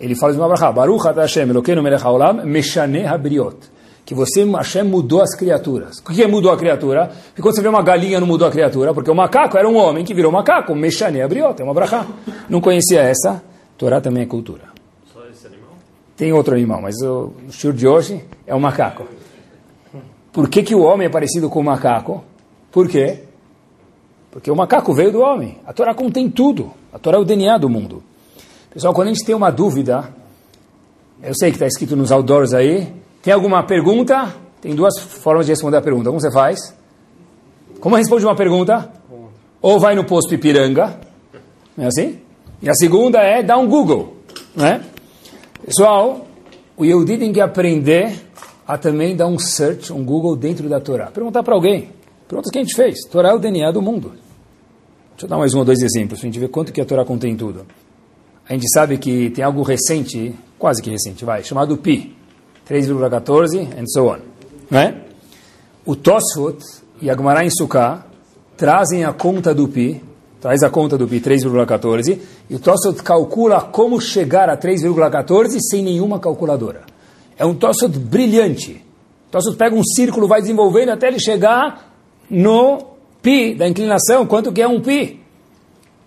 ele fala de uma brachá, Baruch Hashem, Elokeinu melech haolam, meshane habriot. Que você, Hashem, mudou as criaturas. O que é mudou a criatura? Porque quando você vê uma galinha, não mudou a criatura, porque o macaco era um homem que virou macaco, meshane habriot, é uma brachá. Não conhecia essa, Torá também é cultura. Só esse animal? Tem outro animal, mas o estilo de hoje é o macaco. Por que, que o homem é parecido com o macaco? Por quê? Porque o macaco veio do homem. A Torá contém tudo. A Torá é o DNA do mundo. Pessoal, quando a gente tem uma dúvida, eu sei que está escrito nos outdoors aí, tem alguma pergunta? Tem duas formas de responder a pergunta. Como você faz? Como responde uma pergunta? Ou vai no posto Ipiranga, não é assim? E a segunda é dar um Google, né? Pessoal, o Yehudi tem que aprender a também dar um search, um Google dentro da Torá. Perguntar para alguém. Perguntas que a gente fez. Torá é o DNA do mundo. Deixa eu dar mais um ou dois exemplos, para a gente ver quanto que a Torá contém tudo. A gente sabe que tem algo recente, quase que recente, vai, chamado pi, 3,14 and so on. Né? O Tosfot e a Gemara em Sukkah trazem a conta do pi, traz a conta do pi 3,14, e o Tosfot calcula como chegar a 3,14 sem nenhuma calculadora. É um Tosfot brilhante. O Tosfot pega um círculo, vai desenvolvendo até ele chegar no pi da inclinação, quanto que é um pi.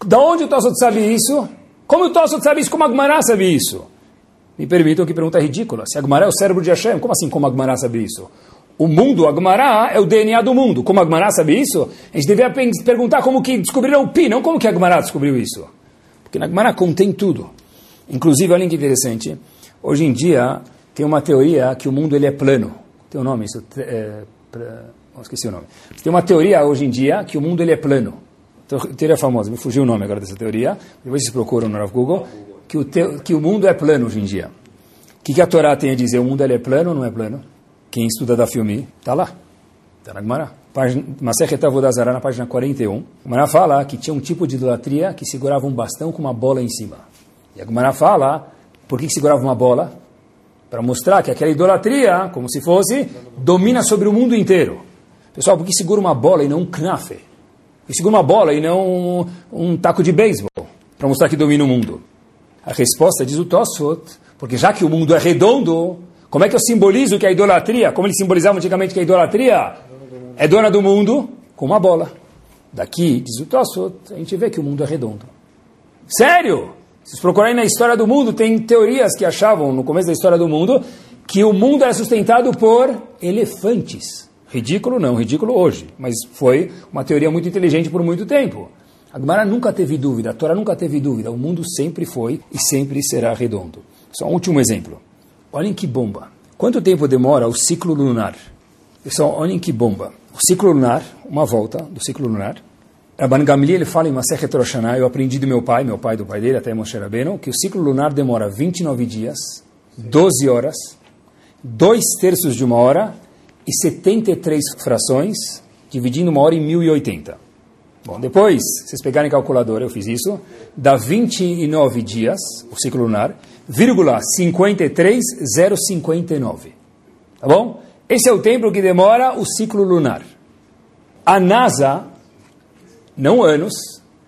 Da onde o Tosfot sabe isso? Como o Tosso sabe isso? Como a Agmará sabe isso? Me permitam que pergunta ridícula. Se a Agmará é o cérebro de Hashem, como assim como Agmará sabe isso? O mundo, Agmará, é o DNA do mundo. Como Agmará sabe isso? A gente deveria perguntar como que descobriram o Pi, não como que Agmará descobriu isso. Porque na Agmará contém tudo. Inclusive, olha que interessante, hoje em dia tem uma teoria que o mundo ele é plano. Tem um nome isso? É, pra, esqueci o nome. Tem uma teoria hoje em dia que o mundo ele é plano. Teoria famosa, me fugiu o nome agora dessa teoria. Depois vocês procuram no Google. Que o, te, que o mundo é plano hoje em dia. O que, que a Torá tem a dizer? O mundo ele é plano ou não é plano? Quem estuda da filme, está lá. Está na Gemara. Masechet Avodazara, na página 41, a Gemara fala que tinha um tipo de idolatria que segurava um bastão com uma bola em cima. E a Gemara fala, por que, que segurava uma bola? Para mostrar que aquela idolatria, como se fosse, domina sobre o mundo inteiro. Pessoal, por que segura uma bola e não um knafe? Por que segura uma bola e não um, um taco de beisebol? Para mostrar que domina o mundo. A resposta diz o Tosfot, porque já que o mundo é redondo, como é que eu simbolizo que a idolatria, como eles simbolizavam antigamente que a idolatria é dona do mundo? Com uma bola. Daqui, diz o Tosfot, a gente vê que o mundo é redondo. Sério? Se procurarem na história do mundo, tem teorias que achavam, no começo da história do mundo, que o mundo era sustentado por elefantes. Ridículo não, ridículo hoje, mas foi uma teoria muito inteligente por muito tempo. A Gemara nunca teve dúvida, a Torá nunca teve dúvida, o mundo sempre foi e sempre será redondo. Só um último exemplo. Olhem que bomba. Quanto tempo demora o ciclo lunar? Pessoal, olhem que bomba. O ciclo lunar, uma volta do ciclo lunar. Rabban Gamliel ele fala em Masechet Rosh eu aprendi do meu pai, meu pai do pai dele, até Moshe Rabbeinu, que o ciclo lunar demora 29 dias, 12 horas, dois terços de uma hora e 73 frações, dividindo uma hora em 1080. Bom, depois, vocês pegarem calculadora, eu fiz isso, dá 29 dias, o ciclo lunar, vírgula 53059. Tá bom? Esse é o tempo que demora o ciclo lunar. A NASA, não anos,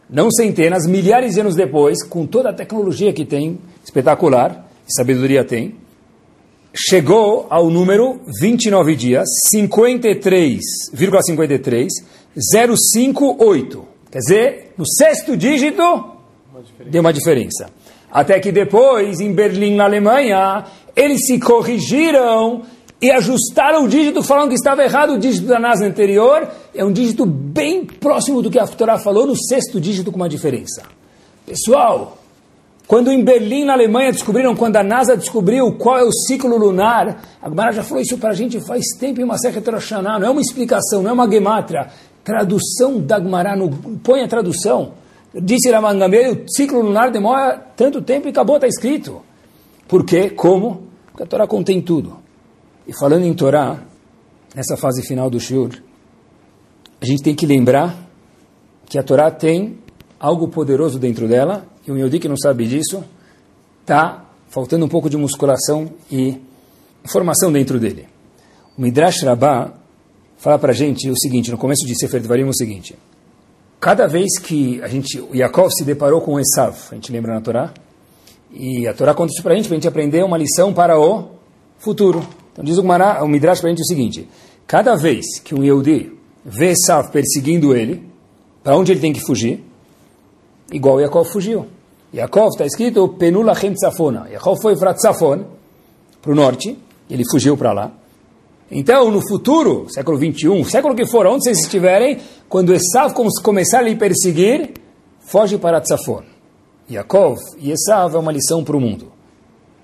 não centenas, milhares de anos depois, com toda a tecnologia que tem, espetacular, sabedoria tem, chegou ao número 29 dias, 53,53, 058. Quer dizer, no sexto dígito, deu uma diferença. Até que depois, em Berlim, na Alemanha, eles se corrigiram e ajustaram o dígito, falando que estava errado o dígito da NASA anterior. É um dígito bem próximo do que a Torá falou, no sexto dígito com uma diferença. Pessoal, quando em Berlim, na Alemanha, descobriram, quando a NASA descobriu qual é o ciclo lunar, a Gemara já falou isso para a gente faz tempo em uma Roshana, não é uma explicação, não é uma gematria. Tradução da Gemara, no, põe a tradução. Disse Ramangamel, o ciclo lunar demora tanto tempo e acabou, está escrito. Por quê? Como? Porque a Torá contém tudo. E falando em Torá, nessa fase final do Shur, a gente tem que lembrar que a Torá tem algo poderoso dentro dela, e o Yodi que não sabe disso, está faltando um pouco de musculação e formação dentro dele. O Midrash Rabbah fala para a gente o seguinte, no começo de Sefer Dvarim, o seguinte, cada vez que a gente, Yaakov se deparou com Esav, a gente lembra na Torá, e a Torá conta isso para a gente, para a gente aprender uma lição para o futuro. Então diz o, Mará, o Midrash para a gente o seguinte, cada vez que um Yehudi vê Esav perseguindo ele, para onde ele tem que fugir? igual Yaakov fugiu. Yaakov está escrito Penulachem Tzafona. Yaakov foi para Tzafon, para o norte, ele fugiu para lá. Então, no futuro, século 21, século que for, onde vocês estiverem, quando Esav começar a lhe perseguir, foge para Tzafon. Yaakov e Esav é uma lição para o mundo.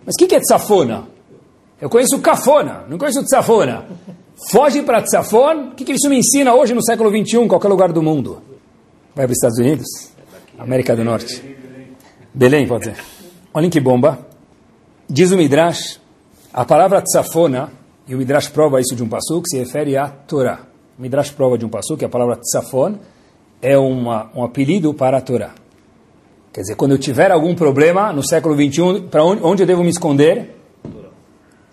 Mas o que, que é Tzafona? Eu conheço Cafona, não conheço Tzafona. Foge para Tzafon, o que, que isso me ensina hoje no século 21, em qualquer lugar do mundo? Vai para os Estados Unidos? América do Norte. Belém, pode ser. Olhem que bomba. Diz o Midrash, a palavra tzafona, e o Midrash prova isso de um passo que se refere à Torá. O Midrash prova de um passo que a palavra tzafon é uma, um apelido para a Torá. Quer dizer, quando eu tiver algum problema no século 21, para onde, onde eu devo me esconder?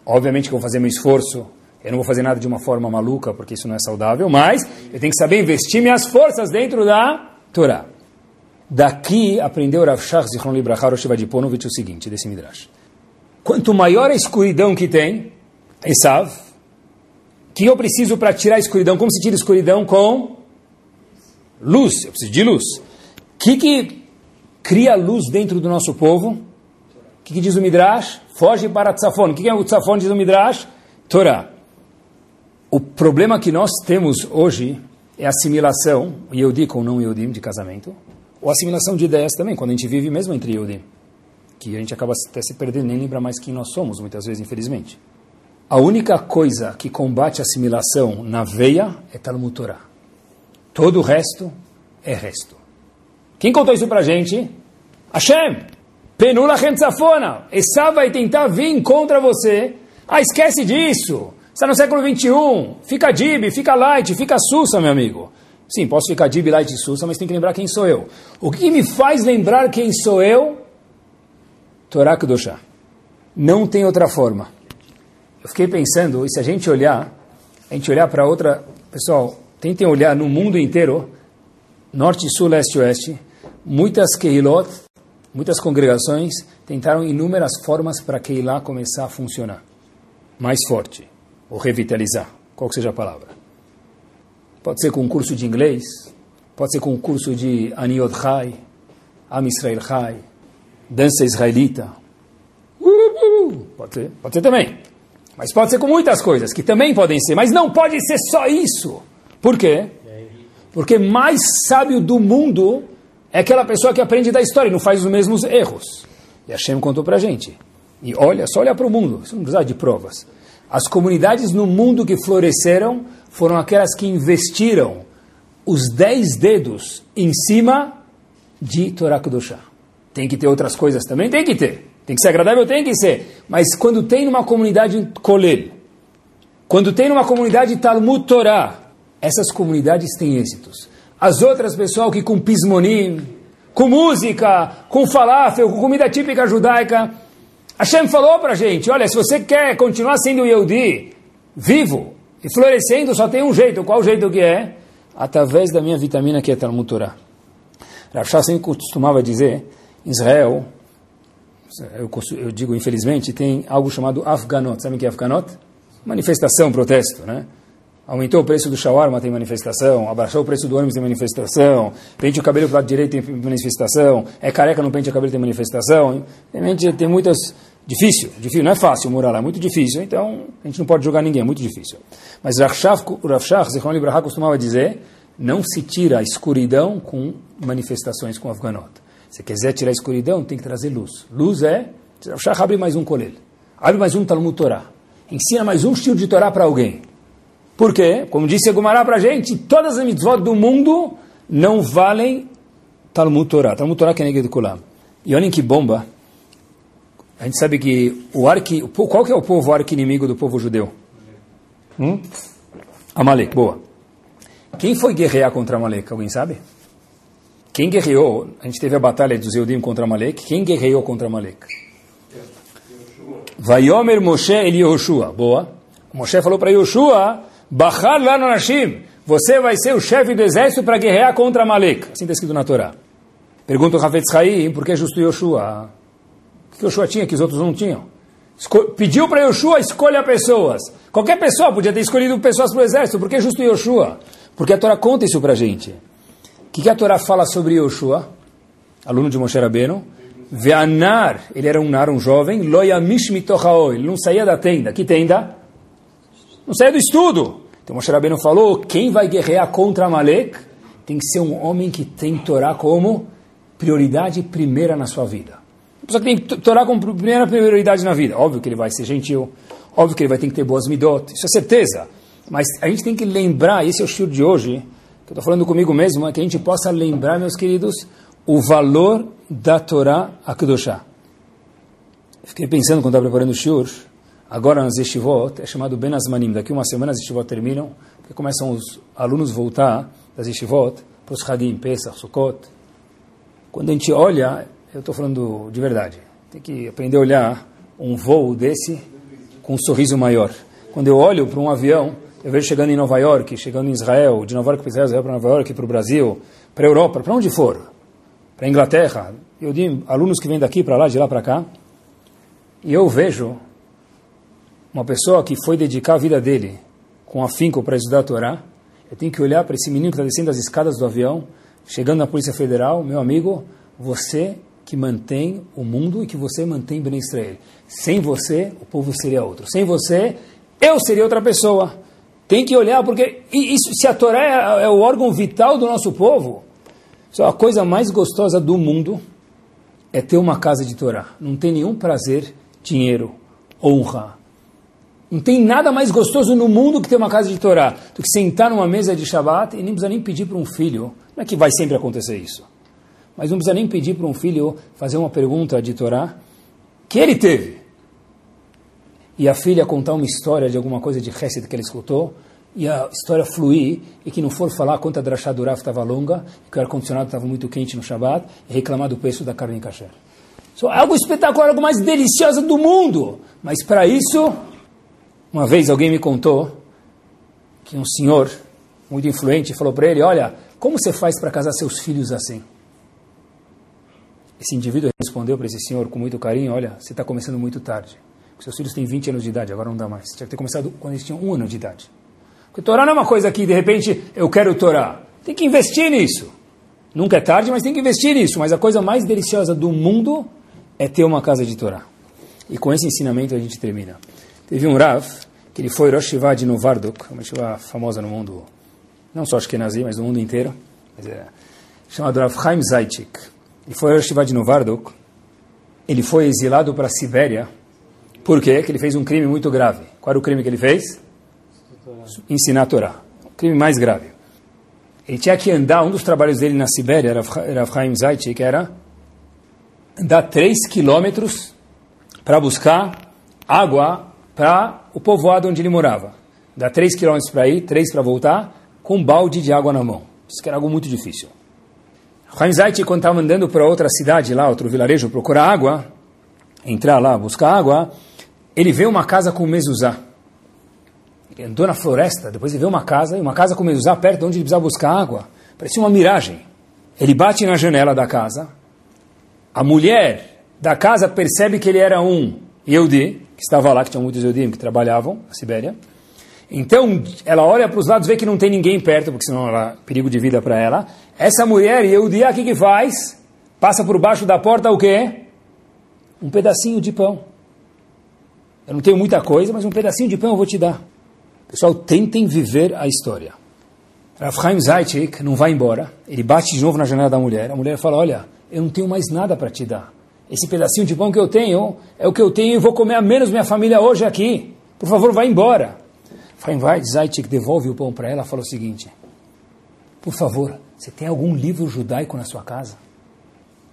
Obviamente que eu vou fazer meu esforço. Eu não vou fazer nada de uma forma maluca, porque isso não é saudável, mas eu tenho que saber investir minhas forças dentro da Torá. Daqui aprendeu Rav Shach Zichron Librachar Oshivadiponovich o seguinte, desse Midrash. Quanto maior a escuridão que tem, Esav, que eu preciso para tirar a escuridão? Como se tira a escuridão? Com luz. Eu preciso de luz. O que, que cria luz dentro do nosso povo? O que, que diz o Midrash? Foge para Tzafon. O que, que é o Tzafon, diz o Midrash? Torá. O problema que nós temos hoje é a assimilação, Yehudi com não Yehudim, de casamento, ou assimilação de ideias também, quando a gente vive mesmo entre Yehudim, que a gente acaba até se perdendo, nem lembra mais quem nós somos, muitas vezes, infelizmente. A única coisa que combate a assimilação na veia é Talmud Torah. Todo o resto é resto. Quem contou isso pra gente? Hashem! Penula Tzafona! Essa vai tentar vir contra você. Ah, esquece disso! está no século 21, fica dib, fica light, fica sussa, meu amigo. Sim, posso ficar dib, light e sussa, mas tem que lembrar quem sou eu. O que me faz lembrar quem sou eu? Torá Kedoshá. Não tem outra forma. Eu fiquei pensando, e se a gente olhar, a gente olhar para outra... Pessoal, tentem olhar no mundo inteiro, norte, sul, leste, oeste, muitas Keilot, muitas congregações tentaram inúmeras formas para Keilah começar a funcionar. Mais forte, ou revitalizar, qual que seja a palavra. Pode ser com um curso de inglês, pode ser com um curso de Aniod Chai, Am Israel Chai, dança israelita. Pode ser, pode ser também. Mas pode ser com muitas coisas, que também podem ser, mas não pode ser só isso. Por quê? Porque mais sábio do mundo é aquela pessoa que aprende da história e não faz os mesmos erros. E Hashem contou para a gente. E olha, só olha para o mundo, você não precisa de provas. As comunidades no mundo que floresceram foram aquelas que investiram os dez dedos em cima de Torá Kedoshá. Tem que ter outras coisas também? Tem que ter. Tem que ser agradável? Tem que ser. Mas quando tem numa comunidade Kolel, quando tem numa comunidade Talmud Torá, essas comunidades têm êxitos. As outras, pessoal, que com pismonim, com música, com falafel, com comida típica judaica, Hashem falou para gente, olha, se você quer continuar sendo Yehudi, vivo e florescendo, só tem um jeito. Qual jeito que é? Através da minha vitamina que é Talmud Torah. Rav sempre costumava dizer, Israel, eu, eu, digo infelizmente, tem algo chamado Afganot. Sabem o que é Afganot? Manifestação, protesto, né? Aumentou o preço do shawarma, tem manifestação. Abaixou o preço do ônibus, tem manifestação. Pente o cabelo para o lado direito, tem manifestação. É careca, não pente o cabelo, tem manifestação. Tem, tem muitas... Difícil, difícil, não é fácil morar lá, é muito difícil. Então, a gente não pode julgar ninguém, é muito difícil. Mas Rav Shach, Zichron Libraha, costumava dizer, não se tira a escuridão com manifestações com Afganot. Se quiser tirar a escuridão, tem que trazer luz. Luz é, Shach abre mais um colel, abre mais um Talmud ensina mais um estilo de Torá para alguém. Por quê? Como disse Gumará para a gente, todas as mitzvot do mundo não valem Talmud Torah. Talmud Torah que é negado Kulam. E olhem que bomba. A gente sabe que o arqui, qual que é o povo arqui-inimigo do povo judeu? Hum? Amalek, boa. Quem foi guerrear contra Amalek? Alguém sabe? Quem guerreou? A gente teve a batalha dos Eudim contra Amalek. Quem guerreou contra Amalek? Vayomer Moshe Eli Yoshua. Boa. Moshe falou para Yoshua Bachar lá no Nashim, você vai ser o chefe do exército para guerrear contra Malek. Assim está escrito na Torá. Pergunta o Hafetz Haim, por que justo Yoshua? O que Yoshua tinha que os outros não tinham? Esco pediu para Yoshua, escolha pessoas. Qualquer pessoa podia ter escolhido pessoas para o exército. Por que justo Yoshua? Porque a Torá conta isso para a gente. Que, que a Torá fala sobre Yoshua? Aluno de Moshe Rabbeinu. Veanar, ele era um nar, um jovem. Loyamish mitochaoi, ele não saía da tenda. Que tenda? Não saia do estudo. Então Moshe Rabbeinu falou, quem vai guerrear contra Amalek tem que ser um homem que tem Torá como prioridade primeira na sua vida. Pessoa que tem Torá como primeira prioridade na vida. Óbvio que ele vai ser gentil, óbvio que ele vai ter que ter boas midot, isso é certeza. Mas a gente tem que lembrar, esse é o estilo de hoje, que eu estou falando comigo mesmo, é que a gente possa lembrar, meus queridos, o valor da Torá Kedoshá. Fiquei pensando quando estava preparando o shiur, Agora nas Yeshivot é chamado Ben Azmanim. Daqui uma semana as Yeshivot terminam, porque começam os alunos voltar das Yeshivot para os Hagim, Pesach, Sukkot. Quando a gente olha, eu estou falando de verdade, tem que aprender a olhar um voo desse com um sorriso maior. Quando eu olho para um avião, eu vejo chegando em Nova York, chegando em Israel, de Nova York para Israel, para Nova York, para o Brasil, para a Europa, para onde for, para a Inglaterra. Eu digo alunos que vêm daqui para lá, de lá para cá, e eu vejo uma pessoa que foi dedicar a vida dele com afinco para estudar a Torá, eu tenho que olhar para esse menino que está descendo as escadas do avião, chegando na Polícia Federal, meu amigo, você que mantém o mundo e que você mantém Ben Israel. Sem você, o povo seria outro. Sem você, eu seria outra pessoa. Tem que olhar, porque isso, se a Torá é, é o órgão vital do nosso povo, só a coisa mais gostosa do mundo é ter uma casa de Torá. Não tem nenhum prazer, dinheiro, honra, não tem nada mais gostoso no mundo que ter uma casa de Torá do que sentar numa mesa de Shabbat e nem precisa nem pedir para um filho. Não é que vai sempre acontecer isso. Mas não precisa nem pedir para um filho fazer uma pergunta de Torá que ele teve. E a filha contar uma história de alguma coisa de Hesed que ela escutou, e a história fluir, e que não for falar quanto a drachá do estava longa, que o ar-condicionado estava muito quente no Shabbat, e reclamar do preço da carne kasher. So, algo espetacular, algo mais delicioso do mundo. Mas para isso, uma vez alguém me contou que um senhor muito influente falou para ele, olha, como você faz para casar seus filhos assim? Esse indivíduo respondeu para esse senhor com muito carinho, olha, você está começando muito tarde. Seus filhos têm 20 anos de idade, agora não dá mais. Tinha que ter começado quando eles tinham um ano de idade. Porque Torá não é uma coisa que, de repente, eu quero Torá. Tem que investir nisso. Nunca é tarde, mas tem que investir nisso. Mas a coisa mais deliciosa do mundo é ter uma casa de Torá. E com esse ensinamento a gente termina. Teve um Rav, que ele foi Rosh Hashivah de Novardok, uma Shiva famosa no mundo, não só Ashkenazi, mas no mundo inteiro, mas é, chamado Rav Chaim Zaitchik. Ele foi Rosh Hashivah de Novardok, ele foi exilado para a Sibéria, por quê? Porque ele fez um crime muito grave. Qual era o crime que ele fez? Ensinar a Torá. O crime mais grave. Ele tinha que andar, um dos trabalhos dele na Sibéria, era Chaim Zaitchik, era andar 3 quilômetros para buscar água para o povoado onde ele morava. Dá 3 quilômetros para ir, 3 para voltar, com um balde de água na mão. Isso que era algo muito difícil. Chaim Zaitchik, quando estava andando para outra cidade lá, outro vilarejo, procurar água, entrar lá, buscar água, ele vê uma casa com mezuzá. Ele andou na floresta, depois ele vê uma casa, e uma casa com mezuzá perto de onde ele precisava buscar água. Parecia uma miragem. Ele bate na janela da casa, a mulher da casa percebe que ele era um Yehudi, que estava lá, que tinha muitos Yehudim que trabalhavam na Sibéria. Então, ela olha para os lados, vê que não tem ninguém perto, porque senão era perigo de vida para ela. Essa mulher, Yehudi, o que que faz? Passa por baixo da porta o quê? Um pedacinho de pão. Eu não tenho muita coisa, mas um pedacinho de pão eu vou te dar. Pessoal, tentem viver a história. Rav Zaitchik não vai embora. Ele bate de novo na janela da mulher. A mulher fala, olha, eu não tenho mais nada para te dar. Esse pedacinho de pão que eu tenho é o que eu tenho e vou comer a menos minha família hoje aqui. Por favor, vá embora. Chaim Zaitchik devolve o pão para ela e fala o seguinte, por favor, você tem algum livro judaico na sua casa?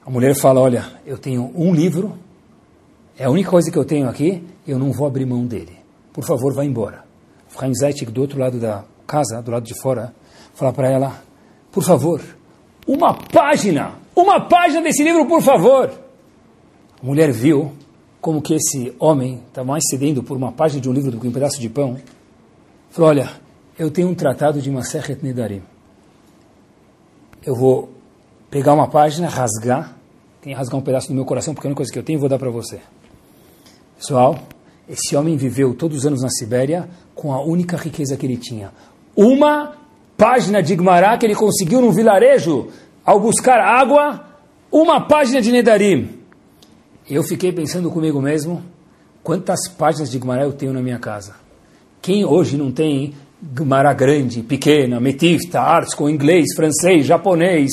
A mulher fala, olha, eu tenho um livro é a única coisa que eu tenho aqui, eu não vou abrir mão dele. Por favor, vá embora. Chaim Zaitik, do outro lado da casa, do lado de fora, fala para ela, por favor, uma página, uma página desse livro, por favor. A mulher viu como que esse homem está mais cedendo por uma página de um livro do que um pedaço de pão. Falou, olha, eu tenho um tratado de Masechet Nedarim. Eu vou pegar uma página, rasgar, tem que rasgar um pedaço do meu coração, porque a única coisa que eu tenho, vou dar para você. Pessoal, esse homem viveu todos os anos na Sibéria com a única riqueza que ele tinha. Uma página de Igmará que ele conseguiu no vilarejo ao buscar água, uma página de Nedarim. Eu fiquei pensando comigo mesmo, quantas páginas de Igmará eu tenho na minha casa? Quem hoje não tem Gemara grande, pequena, metifta, artes com inglês, francês, japonês?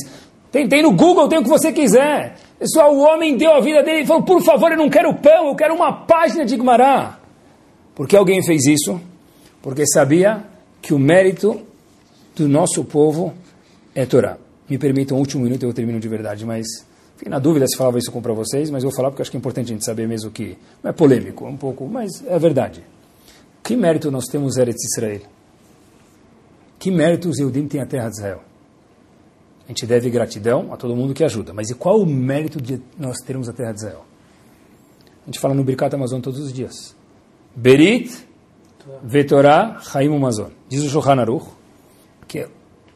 Tem, tem no Google, tem o que você quiser. Pessoal, o homem deu a vida dele e falou: por favor, eu não quero pão, eu quero uma página de Gumará. Por que alguém fez isso? Porque sabia que o mérito do nosso povo é Torá. Me permitam um último minuto, eu termino de verdade, mas fiquei na dúvida se falava isso para vocês, mas vou falar porque acho que é importante a gente saber mesmo que não é polêmico, é um pouco, mas é verdade. Que mérito nós temos Eretz Israel? Que mérito os Eudim têm a terra de Israel? A gente deve gratidão a todo mundo que ajuda. Mas e qual o mérito de nós termos a terra de Israel? A gente fala no Birkat Amazon todos os dias. Berit, Vetorá, Chaim Amazon. Diz o Shulchan Aruch que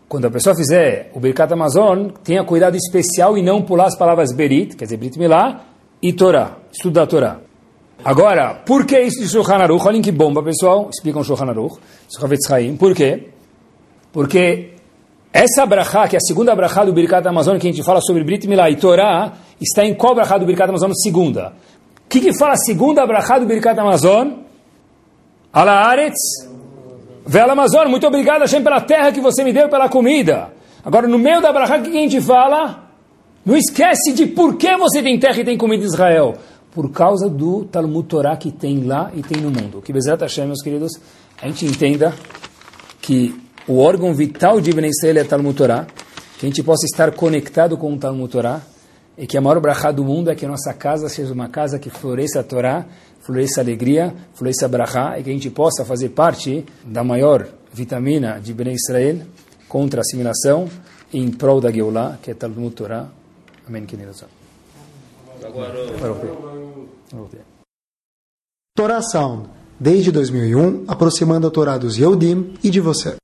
quando a pessoa fizer o Birkat Amazon, tenha cuidado especial e não pular as palavras Berit, quer dizer, Brit Milá, e Torá, estudo da Torá. Agora, por que isso de Shulchan Aruch? Olhem que bomba, pessoal. Explicam Shulchan Aruch. Por quê? Porque essa brachá, que é a segunda brachá do Birkat Amazon, que a gente fala sobre Brit Milá e Torá, está em qual brachá do Birkat Amazon? Segunda. O que, que fala a segunda brachá do Birkat Amazon? Ala Aretz, Vela Amazon, muito obrigado, Hashem, pela terra que você me deu, pela comida. Agora, no meio da brachá, o que a gente fala? Não esquece de por que você tem terra e tem comida em Israel. Por causa do Talmud Torá que tem lá e tem no mundo. Que Bezerra Hashem, meus queridos, a gente entenda que o órgão vital de Ibn Israel é Talmud Torah, que a gente possa estar conectado com o Talmud Torah, e que a maior brachá do mundo é que a nossa casa seja uma casa que floresça a Torá, floresça a alegria, floresça a brachá, e que a gente possa fazer parte da maior vitamina de Bnei Israel contra a assimilação em prol da Geulah, que é Talmud Torá. Amém. Torá Sound, desde 2001, aproximando a Torá dos Yehudim e de você.